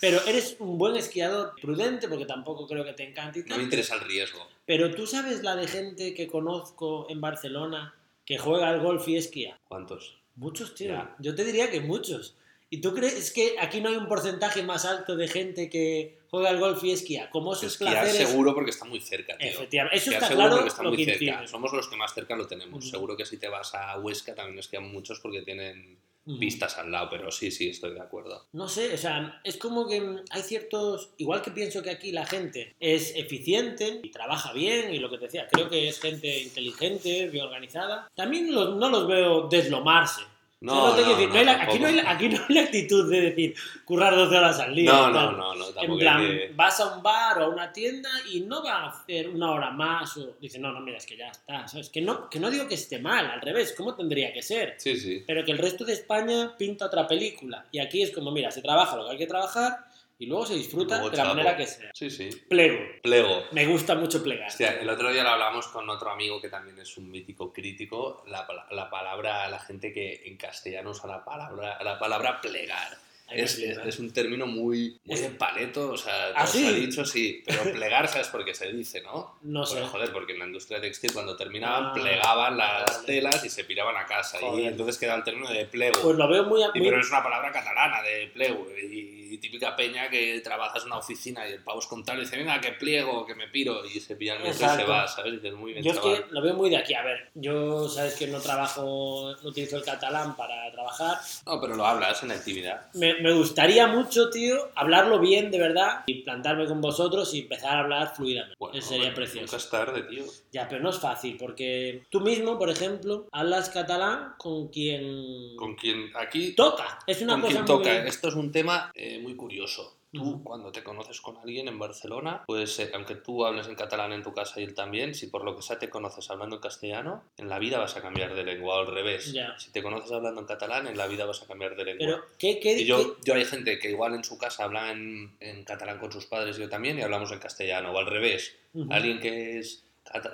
Pero eres un buen esquiador, prudente, porque tampoco creo que te encante No me interesa el riesgo. Pero tú sabes la de gente que conozco en Barcelona que juega al golf y esquía. ¿Cuántos? Muchos, tío. Ya. Yo te diría que muchos. ¿Y tú crees que aquí no hay un porcentaje más alto de gente que juega al golf y esquía? Como esos Esquiar placeres. seguro porque está muy cerca, tío. Efectivamente. Eso Esquiar está seguro claro porque está muy cerca. Somos los que más cerca lo tenemos. Seguro que si te vas a Huesca también esquian muchos porque tienen Ujú. pistas al lado, pero sí, sí, estoy de acuerdo. No sé, o sea, es como que hay ciertos. Igual que pienso que aquí la gente es eficiente y trabaja bien, y lo que te decía, creo que es gente inteligente, bien organizada. También los- no los veo deslomarse. No, ¿Sabes lo que no, no, No hay la- aquí, no hay, la- aquí no hay la actitud de decir currar 12 horas al día. No, no, no, no, En tampoco plan, hay que- vas a un bar o a una tienda y no va a hacer una hora más o dice, no, no, mira, es que ya está, ¿sabes? Que no, que no digo que esté mal, al revés, ¿cómo tendría que ser? Sí, sí. Pero que el resto de España pinta otra película y aquí es como, mira, se trabaja lo que hay que trabajar y luego se disfruta Luego de la chapo. manera que sea. Sí, sí. Plego. Plego. Me gusta mucho plegar. Hostia, el otro día lo hablamos con otro amigo que también es un mítico crítico, la, la palabra, la gente que en castellano usa la palabra, la palabra plegar. Es, es, es un término muy, muy Es- de paleto, o sea, ¿Ah, todo se ha sí? dicho, sí, pero plegar, ¿sabes por qué se dice, no? No sé. Pues, joder, porque en la industria textil cuando terminaban Ah, plegaban las vale. telas y se piraban a casa y entonces queda el término de plego. Pues lo veo muy... Y pero es una palabra catalana de plego y, típica peña que trabajas en una oficina y el pavo es contable y dice, venga, que pliego, que me piro y se pilla el metro y se va, ¿sabes? Y dices, muy bien, Yo es que lo veo muy de aquí. A ver, yo sabes que no trabajo, no utilizo el catalán para trabajar. No, pero lo hablas en la intimidad. Me, me gustaría mucho, tío, hablarlo bien de verdad y plantarme con vosotros y empezar a hablar fluidamente. Bueno, Eso sería precioso. Nunca es tarde, tío. Ya, pero no es fácil porque tú mismo, por ejemplo, hablas catalán con quien Con quien aquí... toca. Es una con cosa quien muy... toca. Esto es un tema eh, muy curioso. Tú, cuando te conoces con alguien en Barcelona, pues eh, aunque tú hables en catalán en tu casa y él también, si por lo que sea te conoces hablando en castellano, en la vida vas a cambiar de lengua, o al revés. Si te conoces hablando en catalán, en la vida vas a cambiar de lengua. Pero, ¿qué, qué, Y yo, qué- yo hay gente que igual en su casa habla en, en catalán con sus padres, yo también, y hablamos en castellano, o al revés. Alguien que es,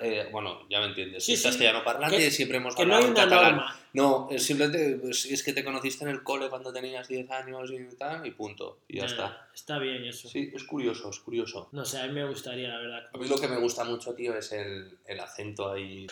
eh, bueno, ya me entiendes, Sí, castellano parlante, Que- siempre hemos que no hablado hay en catalán. norma. No, es simplemente pues, es que te conociste en el cole cuando tenías 10 años y tal, y punto, y ya Ya, está. Está bien eso. Sí, es curioso, es curioso. No sé, a mí me gustaría, la verdad. A mí lo que me gusta mucho, tío, es el, el acento ahí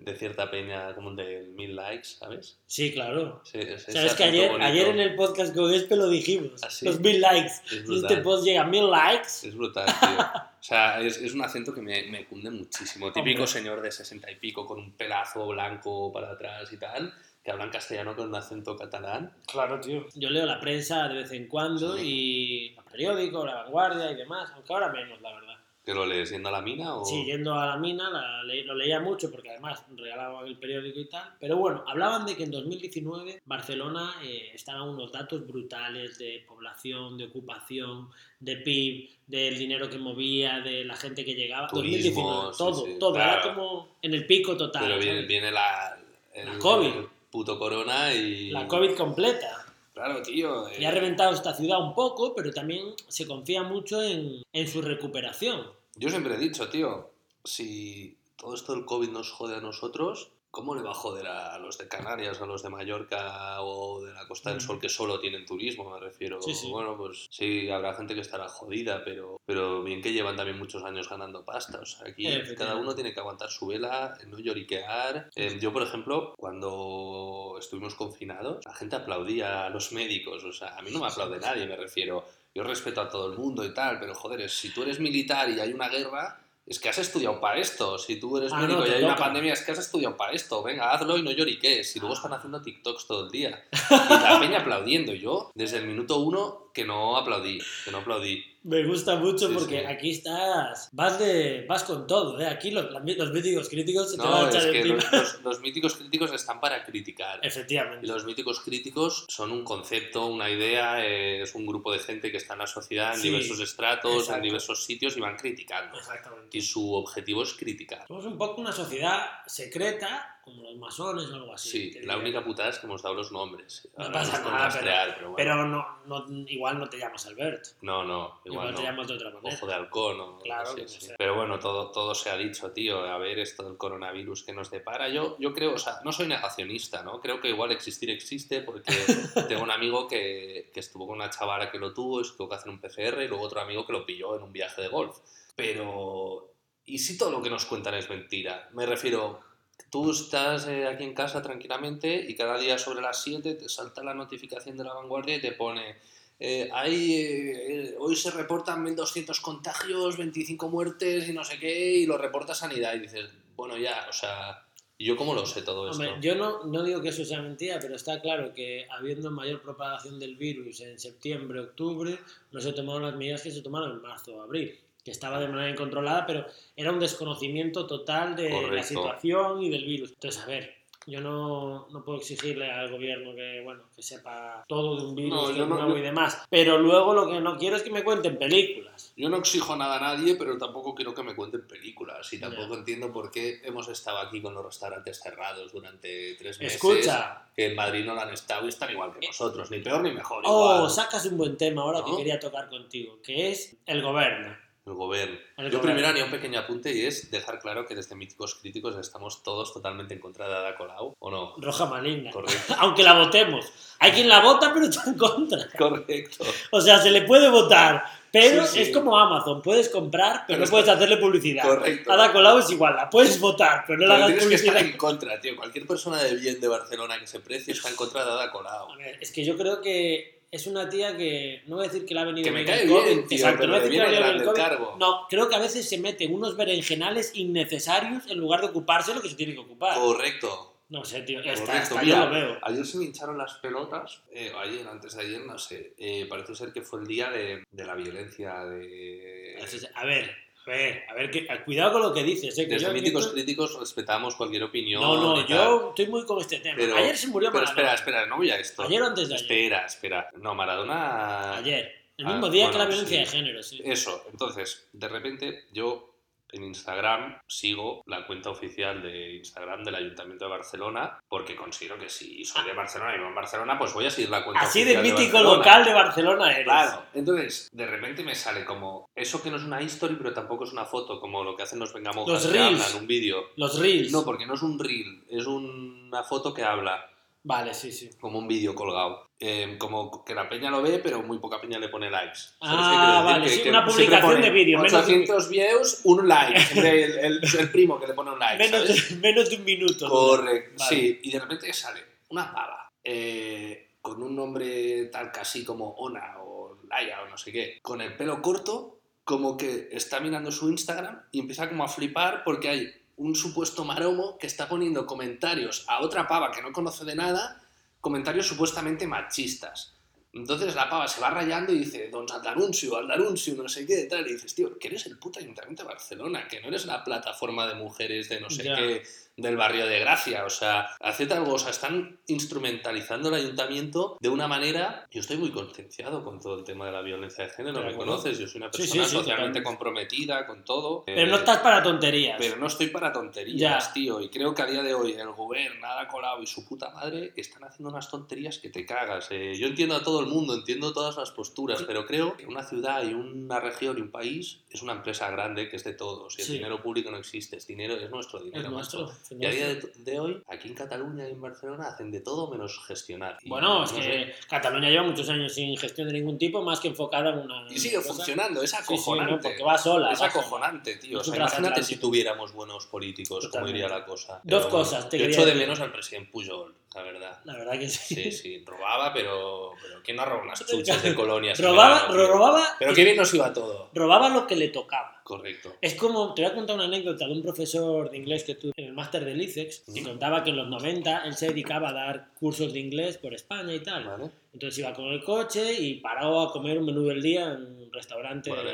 de cierta peña, como del mil likes, ¿sabes? Sí, claro. Sí, es- Sabes que ayer, bonito. ayer en el podcast con Espe lo dijimos. ¿Ah, sí? Los mil likes. Es Si este post llega a mil likes, Es brutal, tío. O sea, es, es un acento que me, me cunde muchísimo. Típico Hombre. señor de sesenta y pico con un pelazo blanco para atrás y tal. Que hablan castellano con un acento catalán. Claro, tío. Yo leo la prensa de vez en cuando Sí. y los periódicos, la vanguardia y demás, aunque ahora menos, la verdad. ¿Que lo lees yendo a la mina o...? Sí, yendo a la mina, la le- lo leía mucho porque además regalaban el periódico y tal. Pero bueno, hablaban de que en 2019 Barcelona eh, estaban unos datos brutales de población, de ocupación, de PIB, del dinero que movía, de la gente que llegaba. Turismo, 2019, sí, todo, sí, todo. Era claro. como en el pico total. Pero viene, viene la... El, La COVID. el puto corona y... La COVID completa. Claro, tío. eh, Y ha reventado esta ciudad un poco, pero también se confía mucho en, en su recuperación. Yo siempre he dicho, tío, si todo esto del COVID nos jode a nosotros, ¿cómo le va a joder a los de Canarias, a los de Mallorca o de la Costa del Mm. Sol que solo tienen turismo, me refiero? Sí, sí. Bueno, pues sí, habrá gente que estará jodida, pero, pero bien que llevan también muchos años ganando pasta. O sea, aquí Efectivamente. cada uno tiene que aguantar su vela, no lloriquear. Eh, yo, por ejemplo, cuando estuvimos confinados, la gente aplaudía a los médicos. O sea, a mí no me aplaude nadie, me refiero. Yo respeto a todo el mundo y tal, pero joder, si tú eres militar y hay una guerra, es que has estudiado para esto. Si tú eres Ah, médico no, y hay una pandemia, es que has estudiado para esto. Venga, hazlo y no lloriques. Y luego están haciendo TikToks todo el día. Y la (laughs) peña aplaudiendo. Yo, desde el minuto uno, que no aplaudí. Que no aplaudí. Me gusta mucho Sí, porque sí. aquí estás, vas de, vas con todo, ¿eh? Aquí los, los míticos críticos se te van a es echar que encima. los, los- (laughs) los míticos críticos están para criticar. Y Efectivamente. los míticos críticos son un concepto, una idea, eh, es un grupo de gente que está en la sociedad en Sí, diversos estratos, exacto. en diversos sitios y van criticando. Exactamente. Y su objetivo es criticar. Somos un poco una sociedad secreta, como los masones o algo así. Sí, la diría. única putada es que hemos dado los nombres. No Ahora pasa nada, rastrear, pero, bueno. Pero no, no, igual no te llamas Albert. No, no, Igual, igual te no. llamas de otra manera. Ojo de halcón o Claro, sí. Pero bueno, todo, todo se ha dicho, tío. A ver, esto del coronavirus que nos depara. Yo, yo creo, o sea, no soy negacionista, ¿no? Creo que igual existir existe porque (laughs) tengo un amigo que, que estuvo con una chavala que lo tuvo y se tuvo que hacer un PCR y luego otro amigo que lo pilló en un viaje de golf. Pero, ¿y si todo lo que nos cuentan es mentira? Me refiero, tú estás eh, aquí en casa tranquilamente y cada día sobre las 7 te salta la notificación de la vanguardia y te pone eh, hay, eh, eh, hoy se reportan 1.200 contagios, 25 muertes y no sé qué, y lo reporta Sanidad. Y dices, bueno, ya, o sea, ¿y ¿yo cómo lo sé todo esto? Hombre, yo no, no digo que eso sea mentira, pero está claro que habiendo mayor propagación del virus en septiembre, octubre, no se tomaron las medidas que se tomaron en marzo o abril, que estaba de manera incontrolada, pero era un desconocimiento total de la Correcto. situación y del virus. Entonces, a ver, yo no, no puedo exigirle al gobierno que, bueno, que sepa todo de un virus No, nuevo yo- y demás, pero luego lo que no quiero es que me cuenten películas. Yo no exijo nada a nadie, pero tampoco quiero que me cuenten películas. Y tampoco entiendo por qué hemos estado aquí con los restaurantes cerrados durante tres meses. Escucha, Que en Madrid no lo han estado y están igual que nosotros. Ni peor ni mejor. oh, igual. sacas un buen tema ahora que quería tocar contigo, que es el gobierno. El gobierno. El Yo primero haría un pequeño apunte y es dejar claro que desde Míticos Críticos estamos todos totalmente en contra de Ada Colau, ¿o no? Roja maligna. Correcto. (laughs) Aunque la votemos. Hay quien la vota, pero está en contra. (laughs) Correcto. O sea, se le puede votar, pero Sí, sí. es como Amazon. Puedes comprar, pero, Pero no está- puedes hacerle publicidad. Correcto. Ada Colau es igual, la puedes votar, pero no Pero hagas tienes que estar publicidad. en contra, tío. Cualquier persona de bien de Barcelona que se precie está en contra de Ada Colau. A ver, es que yo creo que es una tía que, no voy a decir que le ha venido Que me cae el bien, COVID, tío, exacto, pero no voy a decir que ha venido el cargo. No, creo que a veces se mete en unos berenjenales innecesarios en lugar de ocuparse de lo que se tiene que ocupar. Correcto. No sé, tío, está, Correcto. está, Mira, yo lo veo. Ayer se me hincharon las pelotas, eh, ayer, antes de ayer, no sé. eh, parece ser que fue el día de, de la violencia de... A ver, a ver, a ver, que, cuidado con lo que dices. Eh, que Desde yo- Míticos Críticos respetamos cualquier opinión. No, no, yo estoy muy con este tema. Pero- ayer se murió Pero Maradona. espera, espera, no voy a esto. Ayer o antes de ayer. Espera, espera. No, Maradona... Ayer. El Ah, mismo día que la violencia sí. de género, sí. Eso, entonces, de repente yo en Instagram sigo la cuenta oficial de Instagram del Ayuntamiento de Barcelona porque considero que si soy de Barcelona y vivo en Barcelona, pues voy a seguir la cuenta Así de oficial mítico Barcelona. local de Barcelona eres. Claro, entonces de repente me sale como eso que no es una history, pero tampoco es una foto, como lo que hacen los Vengamojas Los que reels. hablan, un vídeo. Los reels. No, porque no es un reel, es una foto que habla, Vale, sí, sí. como un vídeo colgado. Eh, como que la peña lo ve, pero muy poca peña le pone likes. ¿Sabes qué quiero Ah, vale, Que- sí, que una publicación de vídeo. Menos, de- 800 views, un like. (laughs) Siempre el, el- el primo que le pone un like. menos, ¿sabes? de, menos de un minuto. Correcto, Vale. sí. Y de repente sale una pava eh, con un nombre tal casi como Ona o Laia o no sé qué, con el pelo corto, como que está mirando su Instagram y empieza como a flipar porque hay un supuesto maromo que está poniendo comentarios a otra pava que no conoce de nada, comentarios supuestamente machistas. Entonces la pava se va rayando y dice, don Aldaruncio, Aldaruncio, no sé qué, tal. Y dices, tío, que eres el puto ayuntamiento de Barcelona, que no eres la plataforma de mujeres de no sé Ya. qué del barrio de Gracia. O sea, haced algo, o sea, están instrumentalizando el ayuntamiento de una manera. Yo estoy muy concienciado con todo el tema de la violencia de género, me conoces, yo soy una Sí, sí, persona sí, socialmente totalmente. comprometida con todo. Pero no Eh, estás para tonterías. pero no estoy para tonterías, Ya. tío. Y creo que a día de hoy el gobierno, Nada Colau y su puta madre están haciendo unas tonterías que te cagas. eh. Yo entiendo a todo el mundo, entiendo todas las posturas, pero creo que una ciudad y una región y un país es una empresa grande que es de todos. Y el Sí. dinero público no existe, es dinero, es nuestro dinero. es macho. nuestro. es Y a día de, de hoy, aquí en Cataluña y en Barcelona hacen de todo menos gestionar. Y Bueno, es no que sé. Cataluña lleva muchos años sin gestión de ningún tipo, más que enfocada en una. Y sigue cosa. funcionando, es Sí, sí, acojonante. ¿no? porque va sola. Es va sola. acojonante, tío. O sea, imagínate si tuviéramos buenos políticos, Totalmente. iría la cosa. Dos cosas te Yo echo de menos al presidente Pujol, la verdad. La verdad que sí. Sí, sí, robaba, pero, pero ¿quién no robó unas chuchas de (laughs) colonias? robaba, robaba, Pero qué bien nos iba todo. robaba lo que le tocaba. Correcto. Es como, te voy a contar una anécdota de un profesor de inglés que tuve en el máster del ICEX, que contaba que en los 90 él se dedicaba a dar cursos de inglés por España y tal. Vale. Entonces iba con el coche y paraba a comer un menú del día en un restaurante Vale.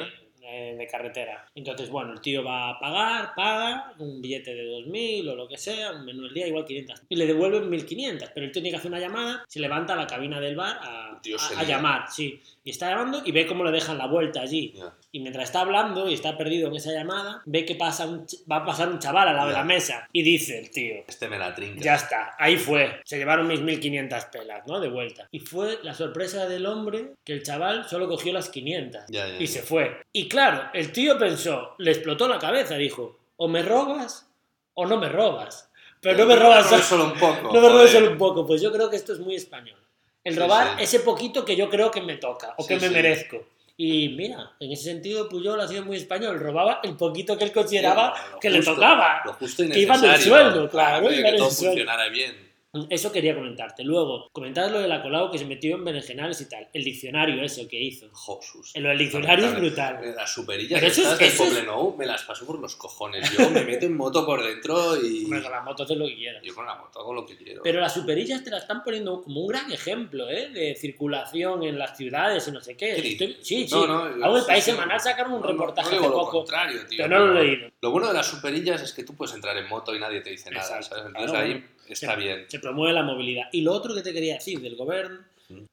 eh, de carretera. Entonces, bueno, el tío va a pagar, paga un billete de 2.000 o lo que sea, un menú del día, igual 500. Y le devuelven 1.500, pero él tiene que hacer una llamada, se levanta a la cabina del bar a, Tío, a- a llamar, sí. Y está llamando y ve cómo le dejan la vuelta allí. Y mientras está hablando y está perdido en esa llamada, ve que pasa un va a pasar un chaval al lado de Ya. la mesa. Y dice el tío, Este me la trinca. ya está, ahí fue. Se llevaron mis 1500 pelas, ¿no? De vuelta. Y fue la sorpresa del hombre que el chaval solo cogió las 500 Ya, ya, y se fue. Y claro, el tío pensó, le explotó la cabeza, dijo, o me robas o no me robas. Pero no me robas Robas (laughs) solo un poco. no me joder. solo un poco. Pues yo creo que esto es muy español. El robar sí. ese poquito que yo creo que me toca o Sí, que me merezco. Y mira, en ese sentido Puyol ha sido muy español. Robaba el poquito que él consideraba lo que le justo, tocaba. Lo justo y Que iba del sueldo, claro, que del todo funcionara bien. Eso quería comentarte. Luego, comentar lo de la Colau que se metió en berenjenales y tal. El diccionario eso que hizo. Josus. El del diccionario es brutal. Las superillas Pero eso es- estas del es- Poblenou me las paso por los cojones. Yo me meto en moto por dentro y... Hombre, con la moto haces lo que quieras. Yo con la moto hago lo que quiero. Pero las superillas te la están poniendo como un gran ejemplo, ¿eh? De circulación en las ciudades y no sé qué. ¿Qué Estoy- dices? sí, sí. No, no, Aún el País sí. Semanal sacaron un No, no, reportaje no hace lo poco. contrario, tío, pero no lo he leído. Lo bueno de las superillas es que tú puedes entrar en moto y nadie te dice nada, ¿sabes? Entonces ahí está Se- bien. Se promueve la movilidad. Y lo otro que te quería decir del gobierno,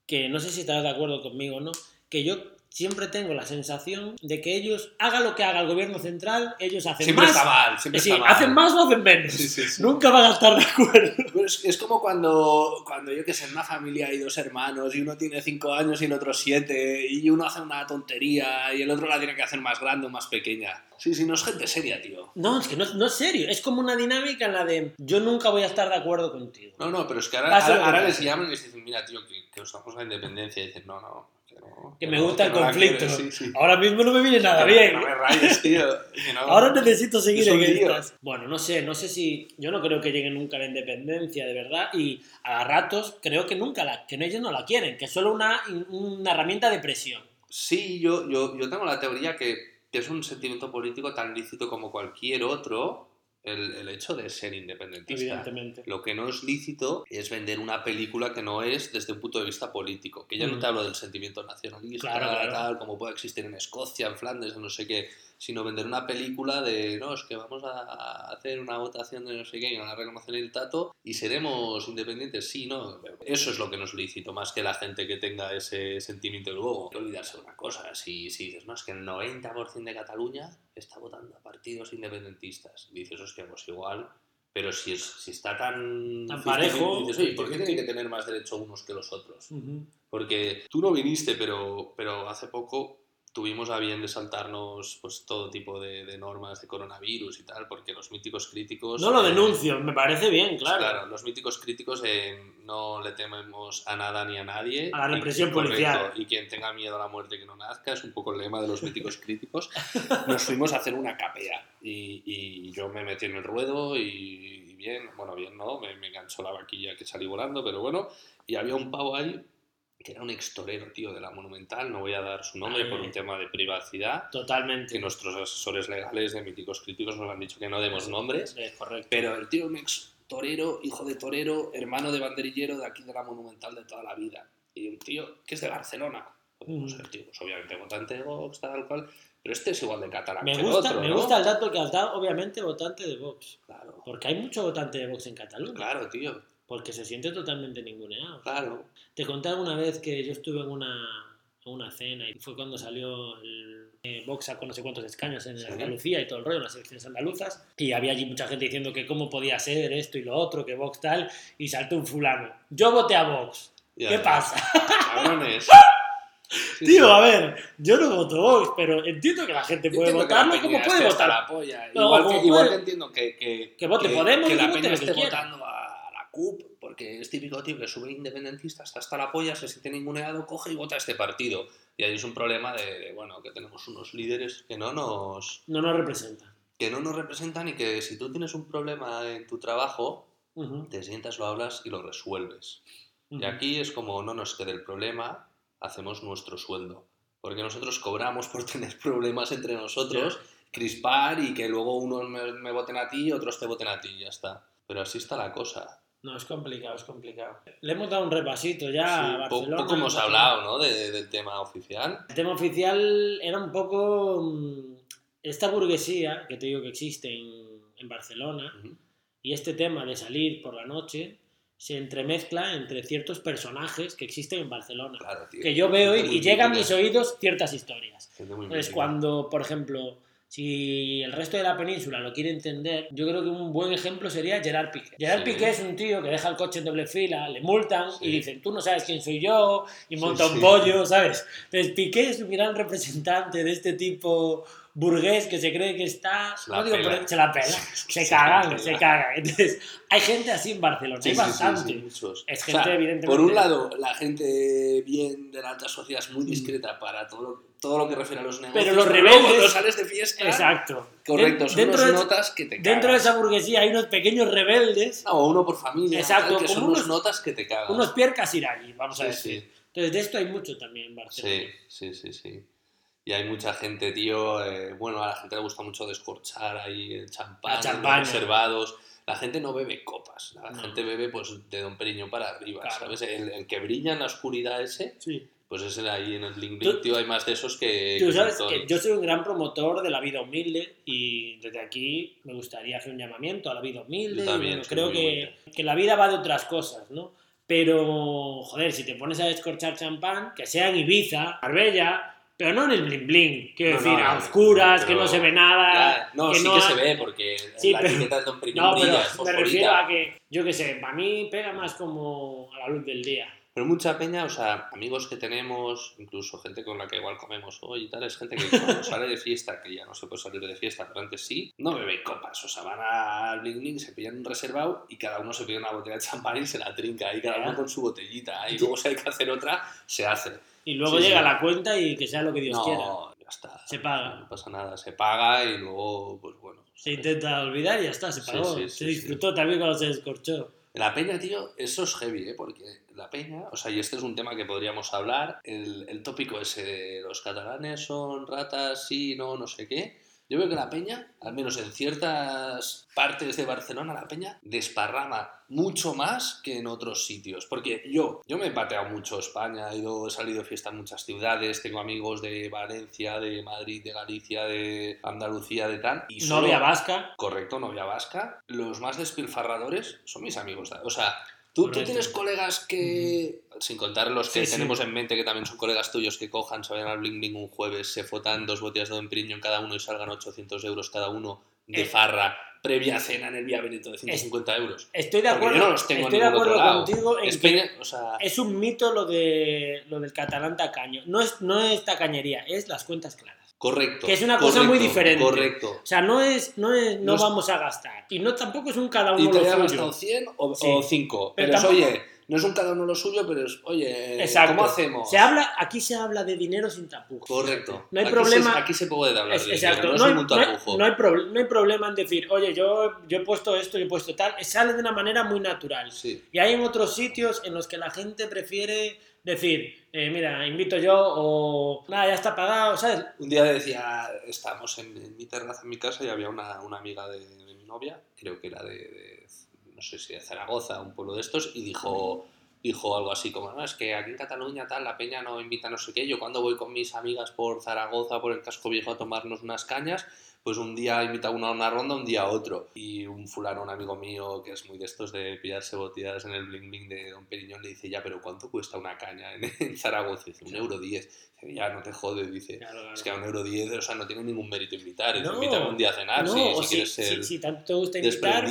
que no sé si estarás de acuerdo conmigo o no, que yo siempre tengo la sensación de que ellos, haga lo que haga el gobierno central, ellos hacen Siempre más. está mal, siempre Sí, está mal. hacen más o hacen menos. Sí, sí, sí. Nunca van a estar de acuerdo. Pero es, es como cuando, cuando yo que sé, en una familia hay dos hermanos y uno tiene cinco años y el otro siete y uno hace una tontería y el otro la tiene que hacer más grande o más pequeña. Sí, sí, no es gente seria, tío. No, es que no, no es serio. Es como una dinámica en la de yo nunca voy a estar de acuerdo contigo. No, no, pero es que ahora, ahora, ahora les llaman y les dicen, mira, tío, que, que os damos la independencia. Y dicen, no, no, que no. Que me gusta que el no conflicto. quieres, sí, sí. Ahora mismo no me viene nada bien. No me rayes, tío. Ahora necesito seguir en estas. Bueno, no sé, no sé si. Yo no creo que llegue nunca a la independencia, de verdad. Y a ratos creo que nunca la. que ellos no la quieren, que es solo una, una herramienta de presión. Sí, yo, yo, yo tengo la teoría que, que es un sentimiento político tan lícito como cualquier otro el, el hecho de ser independentista. Evidentemente. Lo que no es lícito es vender una película que no es desde un punto de vista político. Que ya no Mm. te hablo del sentimiento nacionalista, Claro, claro. tal, como puede existir en Escocia, en Flandes, no sé qué, sino vender una película de, no, es que vamos a hacer una votación de no sé qué y van a reconocer el tato y seremos independientes. Sí, no, eso es lo que no es lícito, más que la gente que tenga ese sentimiento. Y luego, hay que olvidarse de una cosa, si, si dices, no, es que el 90% de Cataluña está votando a partidos independentistas. Dices, hostia, pues igual pero si, es, si está tan... Tan 50-50, parejo, dices, oye, ¿por qué 50-50? tienen que tener más derecho unos que los otros? Ujú. Porque tú no viniste, pero, pero hace poco tuvimos a bien de saltarnos pues, todo tipo de, de normas de coronavirus y tal, porque los míticos críticos... No lo eh, denuncio, me parece bien, pues claro. claro, los míticos críticos eh, no le tememos a nada ni a nadie. A la Y- represión correcto, policial. Y quien tenga miedo a la muerte que no nazca, es un poco el lema de los míticos críticos. Nos fuimos a hacer una capea y, y yo me metí en el ruedo y, y bien, bueno, bien no, me, me enganchó la vaquilla que salí volando, pero bueno, y había un pavo ahí que era un ex torero, tío, de la Monumental, no voy a dar su nombre Ay. por un tema de privacidad, Totalmente. que nuestros asesores legales de Míticos Críticos nos han dicho que no demos nombres, Es correcto. pero el tío un ex torero, hijo de torero, hermano de banderillero de aquí de la Monumental de toda la vida. Y un tío que es de Barcelona. Podemos Mm. ser, tío, pues obviamente votante de Vox, tal cual, pero este es igual de catalán me que el gusta, otro, me ¿no? gusta el dato que has dado, obviamente, votante de Vox. Claro, Porque hay mucho votante de Vox en Cataluña. claro, tío, Porque se siente totalmente ninguneado. claro. Te conté alguna vez que yo estuve en una, en una cena y fue cuando salió el eh, Vox con no sé cuántos escaños en Sí. Andalucía y todo el rollo, en las elecciones andaluzas. Y había allí mucha gente diciendo que cómo podía ser esto y lo otro, que Vox tal. Y saltó un fulano. Yo voté a Vox. Ya, ¿Qué ya. pasa? Cabrones. (laughs) Sí, Tío, sí. a ver, yo no voto Vox, pero entiendo que la gente puede votarlo como puede votar. la polla. No, igual, que, igual puede- que entiendo que, que, Que vote Podemos que la peña esté votando a CUP, porque es típico tío que sube independentista, está hasta la polla, se siente ninguneado, coge y vota a este partido. Y ahí es un problema de, de, bueno, que tenemos unos líderes que no nos No nos representa. que no nos representan y que si tú tienes un problema en tu trabajo, Ujú, te sientas, lo hablas y lo resuelves. Y ujú. aquí es como no nos quede el problema, hacemos nuestro sueldo. Porque nosotros cobramos por (laughs) tener problemas entre nosotros, crispar y que luego unos me, me voten a ti y otros te voten a ti y ya está. Pero así está la cosa. No, es complicado, es complicado. Le hemos dado un repasito ya Sí, a Barcelona. poco hemos hablado ¿no? de- del tema oficial. El tema oficial era un poco mm, esta burguesía que te digo que existe en, en Barcelona y este tema de salir por la noche se entremezcla entre ciertos personajes que existen en Barcelona. Claro, tío. Que yo veo y, llegan a mis oídos ciertas historias. Entonces, cuando, por ejemplo, si el resto de la península lo quiere entender, yo creo que un buen ejemplo sería Gerard Piqué. Gerard Sí. Piqué es un tío que deja el coche en doble fila, le multan Sí. y dicen, tú no sabes quién soy yo, y Sí, monta un sí. pollo, ¿sabes? Entonces, Piqué es un gran representante de este tipo burgués que se cree que está... Se la no digo pela. por- se la pela. Se Se cagan, se cagan. Entonces, hay gente así en Barcelona, Sí, hay sí, bastante. sí. Es O gente, sea, evidentemente... Por un lado, la gente bien de la alta sociedad es muy discreta para todo lo, todo lo que refiere a los negocios. Mm. los rebeldes- sales de fiesta, Exacto. correcto, son dentro unos de- notas que te Dentro de esa burguesía hay unos pequeños rebeldes, No, uno por familia, Exacto, que son unos unos- notas que te cagas. unos piercas irallí, vamos a Sí, decir. sí, Entonces, de esto hay mucho también en Barcelona. sí, sí, sí, sí. Y hay mucha gente, tío, eh, bueno, a la gente le gusta mucho descorchar ahí el champán, reservados. La gente no bebe copas, la No. gente bebe pues de Don Periño para arriba, Claro. ¿sabes? El, el que brilla en la oscuridad ese, Sí. Pues de ahí en el bling, tío, hay más de esos que... Tú que sabes que yo soy un gran promotor de la vida humilde y desde aquí me gustaría hacer un llamamiento a la vida humilde. Yo también, bueno, creo que, que la vida va de otras cosas, ¿no? Pero, joder, si te pones a descorchar champán, que sea en Ibiza, Marbella, pero no en el bling bling. Quiero No, decir, no, a no, oscuras, que pero- no se ve nada. Ya, no, que sí no que ha- se ve porque Sí, la pero- etiqueta No, pero es me refiero a que, yo qué sé, para mí pega más como a la luz del día. Pero mucha peña, o sea, amigos que tenemos, incluso gente con la que igual comemos hoy y tal, es gente que cuando (laughs) sale de fiesta, que ya no se puede salir de fiesta, pero antes sí, no bebe copas, o sea, van al bling bling, se pillan un reservado y cada uno se pide una botella de champán y se la trinca, y cada uno con su botellita, y (laughs) luego si hay que hacer otra, se hace. Y luego Sí, llega sí. la cuenta y que sea lo que Dios quiera. no, ya está. Se paga. No pasa nada, se paga y luego, pues bueno. Se intenta olvidar y ya está, se pagó. sí, se disfrutó también cuando se descorchó. La peña, tío, eso es heavy, ¿eh? Porque la peña, o sea, y este es un tema que podríamos hablar, el, el tópico ese de los catalanes son ratas, sí, no, no sé qué. Yo veo que la peña, al menos en ciertas partes de Barcelona, la peña desparrama mucho más que en otros sitios. Porque yo, yo me he pateado mucho España, he, ido, he salido de fiesta en muchas ciudades, tengo amigos de Valencia, de Madrid, de Galicia, de Andalucía, de tal. Y solo- Novia vasca. correcto, novia vasca, los más despilfarradores son mis amigos. O sea, tú, tú tienes colegas que, sin contar los que Sí, sí. tenemos en mente, que también son colegas tuyos, que cojan, se vayan al Bling Bling un jueves, se fotan dos botellas de Don Periño en cada uno y salgan 800 euros cada uno de Eh. farra, previa cena en el Vía Benito de 150 euros. Estoy de acuerdo, yo no los tengo estoy de acuerdo contigo en Es que peña- o sea, es un mito lo, de, lo del catalán tacaño. No es, no es tacañería, es las cuentas claras. Correcto. que es una cosa muy correcto, diferente. Correcto. O sea, no es, no es, no No vamos a gastar. Y no tampoco es un cada Y uno te lo suyo. gastado 100 o, Sí. 5. Pero Pero, tampoco- oye, No es un cada uno lo suyo, pero es, oye, Exacto. ¿cómo hacemos? Se habla, aquí se habla de dinero sin tapujos. Correcto. No hay Aquí problema- Se, aquí se puede hablar Es- de exacto, dinero, no, no, hay, es ningún no hay- tapujo. no hay prob- no hay problema en decir, oye, yo, yo he puesto esto, yo he puesto tal. Sale de una manera muy natural. Sí. Y hay en otros sitios en los que la gente prefiere decir, eh, mira, invito yo o nada, ya está pagado, ¿sabes? Un día decía, estábamos en, en mi terraza en mi casa y había una, una amiga de, de mi novia, creo que era de, de, no sé si de Zaragoza, un pueblo de estos, y dijo, dijo algo así como, no, es que aquí en Cataluña tal, la peña no invita no sé qué, yo cuando voy con mis amigas por Zaragoza, por el casco viejo a tomarnos unas cañas, pues un día invita uno a una ronda, un día a otro. Y un fulano, un amigo mío, que es muy de estos de pillarse botellas en el bling bling de Don Periñón, le dice, ya, pero ¿cuánto cuesta una caña en, (laughs) en Zaragoza? Dice, un euro diez. Dice, ya, no te jodes, dice. Claro, claro. Es que a un euro diez, o sea, no tiene ningún mérito invitar. No. Invítame un día a cenar no, si, si si, quieres si- ser si tanto te gusta invitar,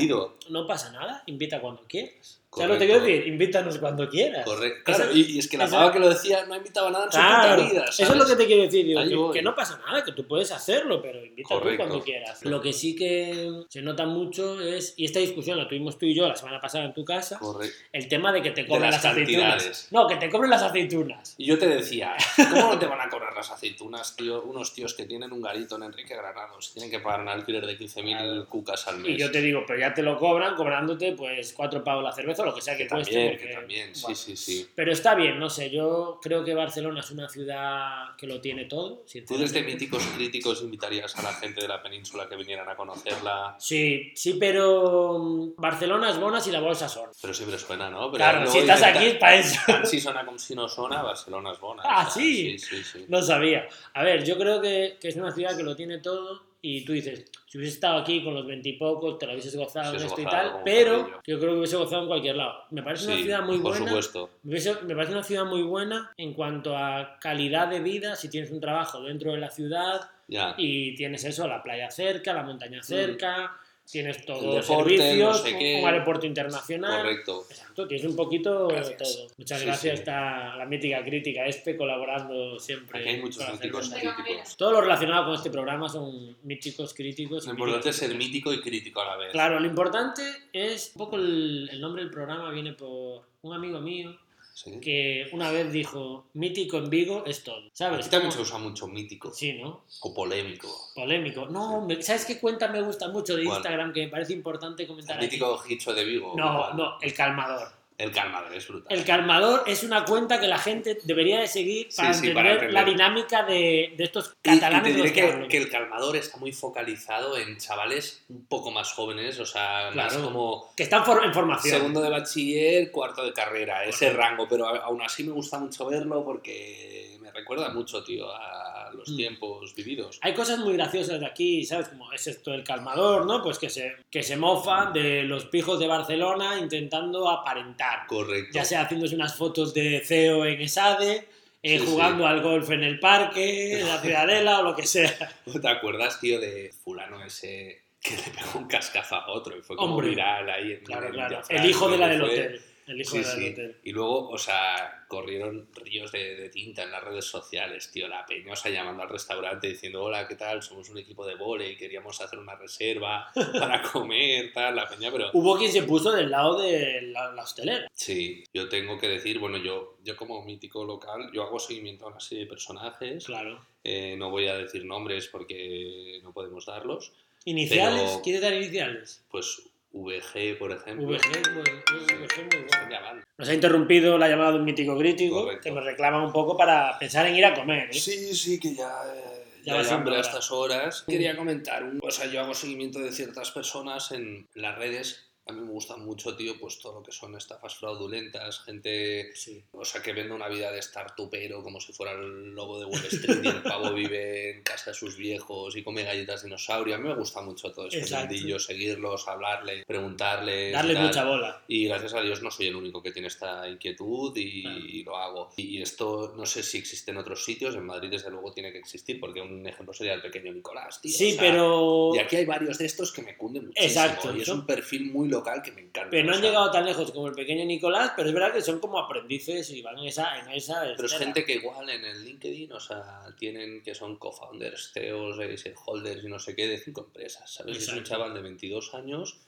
no pasa nada, invita cuando quieras. ¿Sabes lo que te Correcto. quiero decir? Invítanos cuando quieras. Correcto. Claro, y, y es que la esa- pava que lo decía no ha invitado a nada en su Claro, puta vida. eso es lo que te quiero decir, digo, que, no pasa nada, que tú puedes hacerlo, pero Correcto. cuando quieras. Lo que sí que se nota mucho es, y esta discusión la tuvimos tú y yo la semana pasada en tu casa, Correcto. el tema de que te cobren las las, aceitunas. No, que te cobren las aceitunas. Y yo te decía, ¿cómo no te van a cobrar las aceitunas, tío? Unos tíos que tienen un garito en Enrique Granados, tienen que pagar un alquiler de 15.000 Claro. cucas al mes. Y yo te digo, pero ya te lo cobran cobrándote pues cuatro pavos la cerveza lo que sea que, que cueste. también, porque, que también, sí, bueno. sí, sí. Pero está bien, no sé, yo creo que Barcelona es una ciudad que lo tiene todo. ¿Tú desde Míticos Críticos invitarías a la gente de la península que vinieran a conocerla? Sí, sí, pero mm, Barcelona es bona si la bolsa son. Pero siempre suena, ¿no? Pero Claro, si estás aquí es para eso. Si sona como si no sona, Barcelona es bona. Ah, o sea, ¿sí? Sí, sí, sí. No sabía. A ver, yo creo que, que es una ciudad que lo tiene todo y tú dices, si hubiese estado aquí con los veintipocos, te lo hubieses gozado en esto y tal, pero yo creo que hubiese gozado en cualquier lado. Me parece una ciudad muy por buena. supuesto. Me parece, me parece una ciudad muy buena en cuanto a calidad de vida, si tienes un trabajo dentro de la ciudad Ya. y tienes eso, la playa cerca, la montaña cerca, tienes todos los Mm. deporte, servicios, no sé un- qué. un aeropuerto internacional. Correcto. Exacto, tienes un poquito Gracias. todo. Muchas Sí, gracias, sí. está la mítica crítica este colaborando siempre. Aquí hay muchos míticos críticos. Todo lo relacionado con este programa son míticos críticos. Lo importante es ser mítico y crítico a la vez. Claro, lo importante es un poco el, el nombre del programa viene por un amigo mío Sí. que una vez dijo mítico en Vigo es todo. ¿Sabes? Aquí también se usa mucho mítico Sí, ¿no? o polémico. Polémico. No, me- ¿sabes qué cuenta me gusta mucho de ¿Cuál? Instagram que me parece importante comentar El mítico Hicho de Vigo. No, no, el calmador. El calmador es brutal. El calmador es una cuenta que la gente debería de seguir para, sí, entender, para entender. la dinámica de, de estos Y- y catalanes te diré que, el calmador está muy focalizado en chavales un poco más jóvenes, o sea, más como Que están for- en formación. segundo de bachiller, cuarto de carrera, ese rango, pero aún así me gusta mucho verlo porque me recuerda mucho, tío, a los Mm. tiempos vividos. Hay cosas muy graciosas de aquí, ¿sabes? Como es esto del calmador, ¿no? Pues que se, que se mofan de los pijos de Barcelona intentando aparentar. Correcto. Ya sea haciéndose unas fotos de CEO en Esade, eh, Sí, jugando al golf en el parque, en la (laughs) Ciudadela o lo que sea. ¿Te acuerdas, tío, de fulano ese que le pegó un cascazo a otro y fue como Hombre. viral ahí en Claro, en claro. Villafranca, El hijo de la del hotel. El hijo Sí, de sí. del hotel. Y luego, o sea, corrieron ríos de, de tinta en las redes sociales, tío. La peñosa llamando al restaurante diciendo, hola, ¿qué tal? Somos un equipo de volei, queríamos hacer una reserva (laughs) para comer, tal, la peña, pero... Hubo quien se puso del lado de la, la hostelera. Sí, yo tengo que decir, bueno, yo, yo como mítico local, yo hago seguimiento a una serie de personajes. Claro. Eh, no voy a decir nombres porque no podemos darlos. Iniciales, Pero- ¿quieres dar iniciales? Pues VG, por ejemplo. VG, es muy- VG muy Están bueno. llamando. Nos ha interrumpido la llamada de un mítico crítico Correcto. que nos reclama un poco para pensar en ir a comer. ¿eh? Sí, sí, que ya, eh, Ya hambre a estas horas. Quería comentar, un- o sea, yo hago seguimiento de ciertas personas en las redes. A mí me gusta mucho, tío, pues todo lo que son estafas fraudulentas, gente, Sí. o sea, que vende una vida de startupero como si fuera el lobo de Wall Street y el pavo (laughs) vive en casa de sus viejos y come galletas dinosaurio. A mí me gusta mucho todo Exacto. mundillo, seguirlos, hablarle, preguntarles. Darle tal. mucha bola. Y gracias a Dios no soy el único que tiene esta inquietud y, y lo hago. Y esto no sé si existe en otros sitios, en Madrid desde luego tiene que existir, porque un ejemplo sería el pequeño Nicolás, tío. Sí, o sea, pero, Y aquí hay varios de estos que me cunden muchísimo. Exacto, Y es un perfil muy local que me encanta. pero no o han sea, llegado tan lejos como el pequeño Nicolás, pero es verdad que son como aprendices y van en esa... En esa Pero es gente que igual en el LinkedIn, o sea, tienen que son co-founders, CEOs, eh, shareholders y no sé qué de cinco empresas, ¿sabes? Y Es un Exacto. chaval de 22 años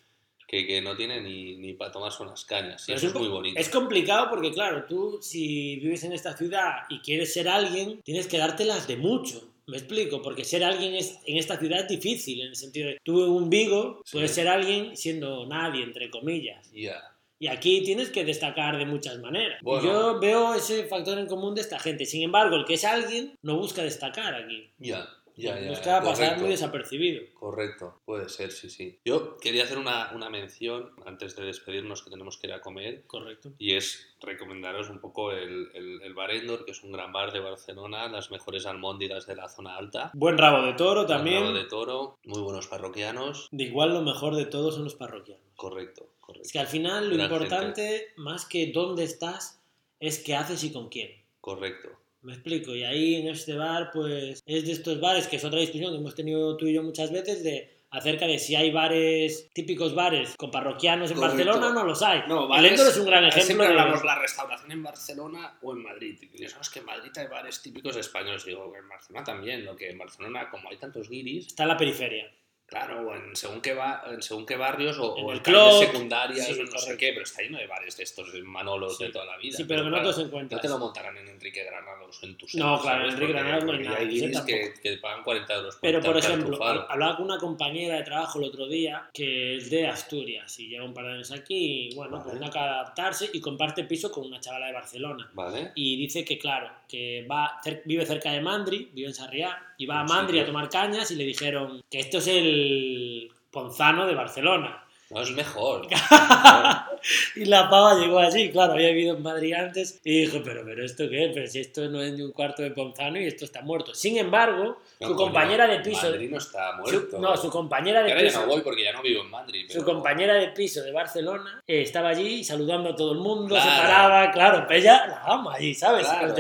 que, que no tiene ni, ni para tomarse unas cañas. Y eso es muy bonito. Es complicado porque, claro, tú si vives en esta ciudad y quieres ser alguien, tienes que dártelas de mucho. Me explico, porque ser alguien es, en esta ciudad es difícil, en el sentido de tú en un Vigo Sí. puedes ser alguien siendo nadie, entre comillas. Ya. Y aquí tienes que destacar de muchas maneras. Bueno. Yo veo ese factor en común de esta gente. Sin embargo, el que es alguien no busca destacar aquí. Ya, ya, ya. pasar correcto. muy desapercibido. Correcto, puede ser, sí, sí. Yo quería hacer una, una mención antes de despedirnos que tenemos que ir a comer Correcto. y es recomendaros un poco el, el, el Bar Endor, que es un gran bar de Barcelona, las mejores almóndigas de la zona alta. Buen rabo de toro también. rabo de toro, muy buenos parroquianos. De igual lo mejor de todos son los parroquianos. Correcto, correcto. Es que al final lo Gran importante, más que dónde estás, es qué haces y con quién. Correcto. Me explico. Y ahí en este bar, pues es de estos bares, que es otra discusión que hemos tenido tú y yo muchas veces, de acerca de si hay bares, típicos bares con parroquianos en Correcto. Barcelona, no los hay. No, bares- es un gran ejemplo. Siempre de- hablamos la restauración en Barcelona o en Madrid. Y dices, "No, es que en Madrid hay bares típicos españoles. Digo, en Barcelona también. Lo que en Barcelona, como hay tantos guiris, Está en la periferia. Claro, o en según qué, va, en según qué barrios o, En o el club, secundarias sí, o no sé qué, pero está lleno de bares de estos Manolos Sí. de toda la vida. Sí, pero que no claro, todos se encuentran. No te lo montarán en Enrique Granados o en tu No, claro, en Enrique Granados no hay nada, Hay guiris que, que pagan 40 euros por Pero, por ejemplo, hablaba con una compañera de trabajo el otro día que es de Asturias y lleva un par de años aquí y, bueno, pues Vale. no acaba de adaptarse y comparte piso con una chavala de Barcelona. Vale. Y dice que, claro, que va vive cerca de Mandri, vive en Sarriá, y va a Mandri a tomar cañas y le dijeron que esto es el Ponzano de Barcelona. No, es mejor. (laughs) Y la pava llegó allí, claro, había vivido en Madrid antes y dijo, pero, pero ¿esto qué? Pero si esto no es ni un cuarto de Ponzano y esto está muerto. Sin embargo, No, su compañera de piso... Madrid no está su- muerto. no, su compañera de Ahora ya piso... no voy porque ya no vivo en Madrid. Su pero- compañera de piso de Barcelona eh, estaba allí saludando a todo el mundo, se Claro. paraba, claro, pero ella la ama allí, ¿sabes? Claro.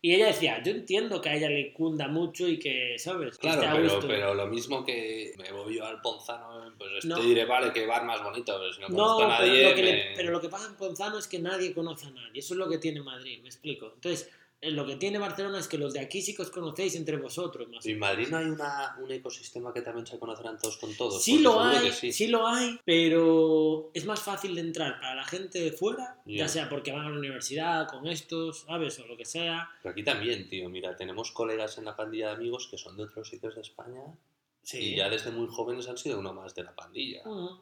Y ella decía, yo entiendo que a ella le cunda mucho y que, ¿sabes? Que Claro, pero, pero lo mismo que me voy yo al Ponzano, pues No. te diré, vale, qué bar más bonito, pero si no No, conozco a pero, nadie, lo que le- me- pero lo que pasa en Ponzano es que nadie conoce a nadie. Eso es lo que tiene Madrid, me explico. Entonces, eh, lo que tiene Barcelona es que los de aquí sí que os conocéis entre vosotros. Más o ¿En Madrid no hay una, un ecosistema que también se conocerán todos con todos? Sí lo hay, sí. sí. lo hay, pero es más fácil de entrar para la gente de fuera, Ya. ya sea porque van a la universidad con estos, ¿sabes? O lo que sea. Pero aquí también, tío. Mira, tenemos colegas en la pandilla de amigos que son de otros sitios de España Sí. y ya desde muy jóvenes han sido uno más de la pandilla. Mm.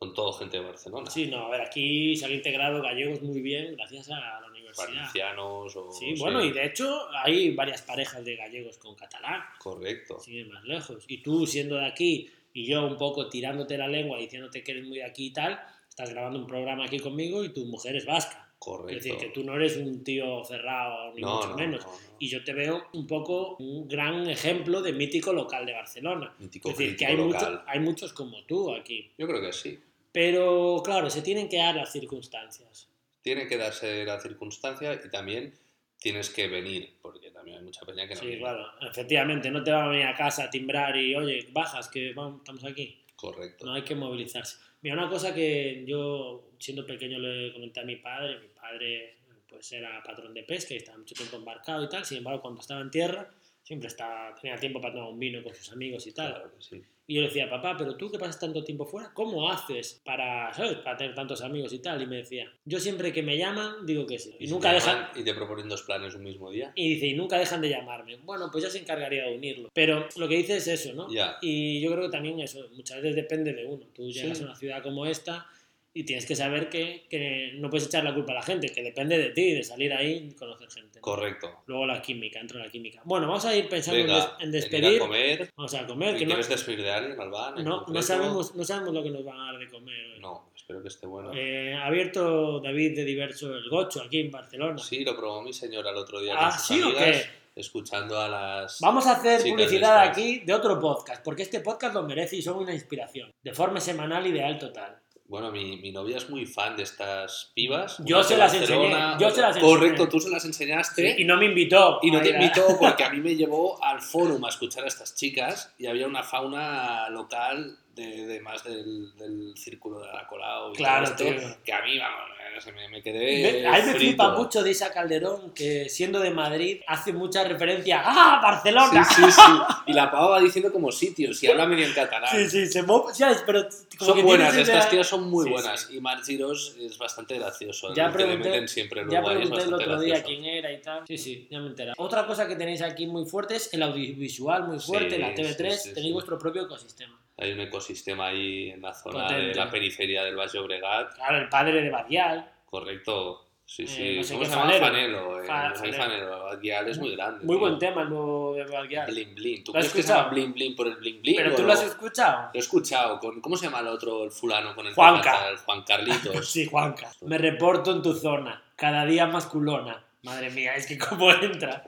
Con todo gente de Barcelona. Sí, no, a ver, aquí se han integrado gallegos muy bien gracias a la universidad. Valencianos o... Sí, bueno, y de hecho hay varias parejas de gallegos con catalán, Correcto. ir más lejos. Y tú siendo de aquí y yo un poco tirándote la lengua diciéndote que eres muy de aquí y tal, estás grabando un programa aquí conmigo y tu mujer es vasca. Correcto. Es decir, que tú no eres un tío cerrado, ni no, mucho no, menos. no. Y yo te veo un poco un gran ejemplo de mítico local de Barcelona. Mítico es decir, que hay, mucho- hay muchos como tú aquí. Yo creo que sí. Pero claro, se tienen que dar las circunstancias. Tiene que darse la circunstancia y también tienes que venir, porque también hay mucha peña que no Sí, viene. claro, efectivamente, no te van a venir a casa a timbrar y, oye, bajas, que vamos, estamos aquí. Correcto. No hay que movilizarse. Mira, una cosa que yo, siendo pequeño, le comenté a mi padre, mi padre pues era patrón de pesca y estaba mucho tiempo embarcado y tal, sin embargo, cuando estaba en tierra, siempre estaba, tenía tiempo para tomar un vino con sus amigos y tal. Claro que sí. Y yo le decía, papá, pero tú que pasas tanto tiempo fuera, ¿cómo haces para, ¿sabes? para tener tantos amigos y tal? Y me decía, yo siempre que me llaman, digo que sí. Y, si nunca dejan, llaman Y te proponen dos planes un mismo día. y dice, y nunca dejan de llamarme. Bueno, pues ya se encargaría de unirlo. Pero lo que dice es eso, ¿no? Ya. Y yo creo que también eso, muchas veces depende de uno. Tú llegas Sí. a una ciudad como esta y tienes que saber que, que no puedes echar la culpa a la gente, que depende de ti, de salir ahí y conocer gente. Correcto. Luego la química, entra la química. Bueno, vamos a ir pensando en, Venga, des- en venir a despedir. comer. Vamos a comer, ¿Y que no, ¿Quieres despedir de alguien, Albán? no, no, sabemos, no sabemos lo que nos van a dar de comer. hoy. No, espero que esté bueno. Eh, ha abierto David de Diverso el Gocho aquí en Barcelona. Sí, lo probó mi señora el otro día ¿Ah, con sus sí o qué? escuchando a las... Vamos a hacer publicidad aquí de otro podcast, porque este podcast lo merece y son una inspiración. De forma semanal ideal total. Bueno, mi, mi novia es muy fan de estas pibas. Yo se las enseñé, yo se las Correcto, enseñé. tú se las enseñaste. Y no me invitó. Y no te invitó (laughs) porque a mí me llevó al fórum a escuchar a estas chicas y había una fauna local de, de más del, del círculo de la Colau y Claro, todo esto tío. que a mí, vamos, me, me quedé. A mí me flipa mucho de Isa Calderón que siendo de Madrid hace mucha referencia ¡Ah, Barcelona! Sí, sí, sí. Y la pava va diciendo como sitios y habla medio en catalán. Sí, sí, se mo- ¿sabes? Pero como Son buenas, estas tías son muy Sí, buenas. sí. Y Marc Girós es bastante gracioso. Ya el que le pregunté- meten siempre Ya luego pregunté el otro día gracioso. quién era y tal. Sí, sí, ya me he enterado. Otra cosa que tenéis aquí muy fuerte es el audiovisual muy fuerte, la TV3, sí, sí, tenéis vuestro propio ecosistema. Hay un ecosistema ahí en la zona Potente. de la periferia del Valle Obregat. Claro, el padre de Badial, Correcto. Sí, Eh, sí. no sé ¿Cómo se llama? Fanelo. eh, Fa-. Fanelo. Badial es muy grande. muy tío. buen tema el nuevo de Badial. Blin Blin. ¿Tú ¿Lo has crees que se llama escuchado? Blin Blin por el Blin Blin? Pero tú lo has escuchado. Lo he escuchado. Con, ¿Cómo se llama el otro, el fulano con el Juanca. El Juan Carlitos. (laughs) Sí, Juanca. Me reporto en tu zona, cada día más culona. Madre mía, es que cómo entra.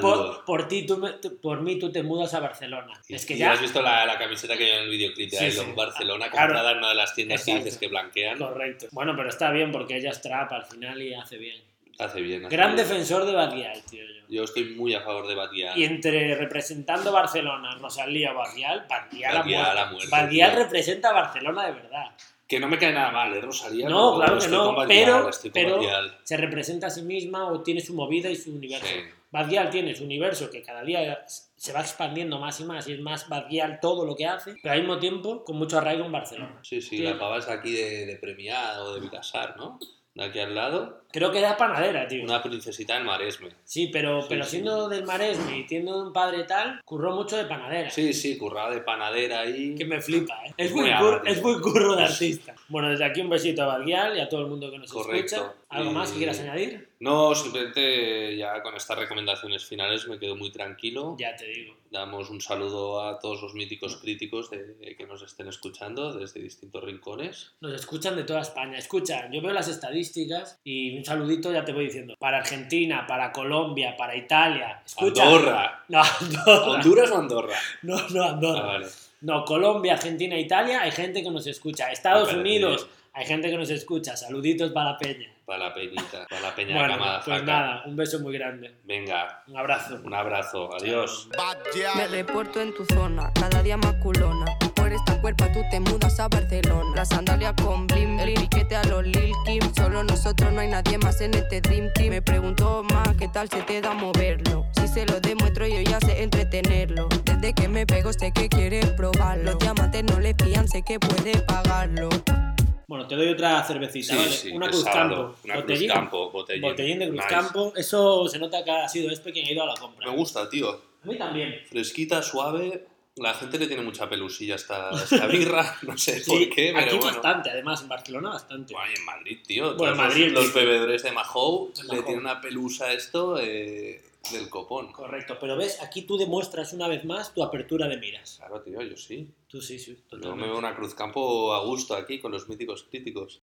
Por, por ti, tú por mí tú te mudas a Barcelona. Y- Es que y ya... has visto la, la camiseta que lleva en el videoclip de Sí, Barcelona Claro. comprada en una de las tiendas que dices que blanquean? Correcto. Bueno, pero está bien porque ella es trap al final y hace bien. Hace bien. hace Gran bien. defensor de Badial, tío. Yo. Yo estoy muy a favor de Batial. Y entre representando Barcelona, Rosalía Badial muerto. ha muerto, Badial tío. representa a Barcelona de verdad. Que no me cae nada mal, ¿eh, Rosalía? No, pero claro que no, pero, pero se representa a sí misma o tiene su movida y su universo. Sí. Badial tiene su universo que cada día se va expandiendo más y más y es más Badial todo lo que hace, pero al mismo tiempo con mucho arraigo en Barcelona. Sí, sí, la pava es aquí de, de Premià o de Vilasar, ¿no? De aquí al lado. Creo que era panadera, tío. Una princesita en Maresme. Sí, pero, Sí, pero sí. siendo del Maresme y teniendo un padre tal, curró mucho de panadera. Sí, sí, currada de panadera ahí. Que me flipa, ¿eh? Es Muy muy, ala, cur- tío. es muy curro de artista. Bueno, desde aquí un besito a Badial y a todo el mundo que nos Correcto. escucha. ¿Algo más que quieras añadir? No, simplemente ya con estas recomendaciones finales me quedo muy tranquilo. Ya te digo. Damos un saludo a todos los míticos críticos de- que nos estén escuchando desde distintos rincones. Nos escuchan de toda España. Escucha, yo veo las estadísticas y un saludito ya te voy diciendo. Para Argentina, para Colombia, para Italia. Andorra. (laughs) No, Andorra. ¿Honduras o Andorra? No, no, Andorra. Ah, vale. No, Colombia, Argentina, Italia, hay gente que nos escucha. Estados parece Unidos, bien. hay gente que nos escucha. Saluditos para peña. Para la peñita, para la peña Bueno, camada pues faca. nada, un beso muy grande. Venga, Un abrazo. un abrazo, adiós. Me reporto en tu zona, cada día más culona. Por esta cuerpa tú te mudas a Barcelona. La sandalia con blim, el piquete a los Lil Kim. Solo nosotros, no hay nadie más en este Dream Team. Me pregunto más qué tal se te da moverlo. Si se lo demuestro, yo ya sé entretenerlo. Desde que me pego, sé que quieres probarlo. Los diamantes no le fían, sé que puede pagarlo. Bueno, te doy otra cervecita, Sí, ¿vale? sí, una de Cruz sábado, Campo. Una botellín, Cruz Campo, botellín. botellín de Cruz Nice. Campo. Eso se nota que ha sido este quien ha ido a la compra. Me gusta, tío. A mí también. Fresquita, suave. La gente le tiene mucha pelusilla a esta, (laughs) birra. No sé Sí, por qué, pero aquí bueno. bastante, además, en Barcelona bastante. Guay, en Madrid, tío. Bueno, en Madrid, Los, bebedores de Mahou le tienen una pelusa a esto eh, del copón. Correcto, pero ves, aquí tú demuestras una vez más tu apertura de miras. Claro, tío, yo sí. Tú sí, sí, Yo me totalmente. veo una Cruz Campo a gusto aquí con los míticos críticos.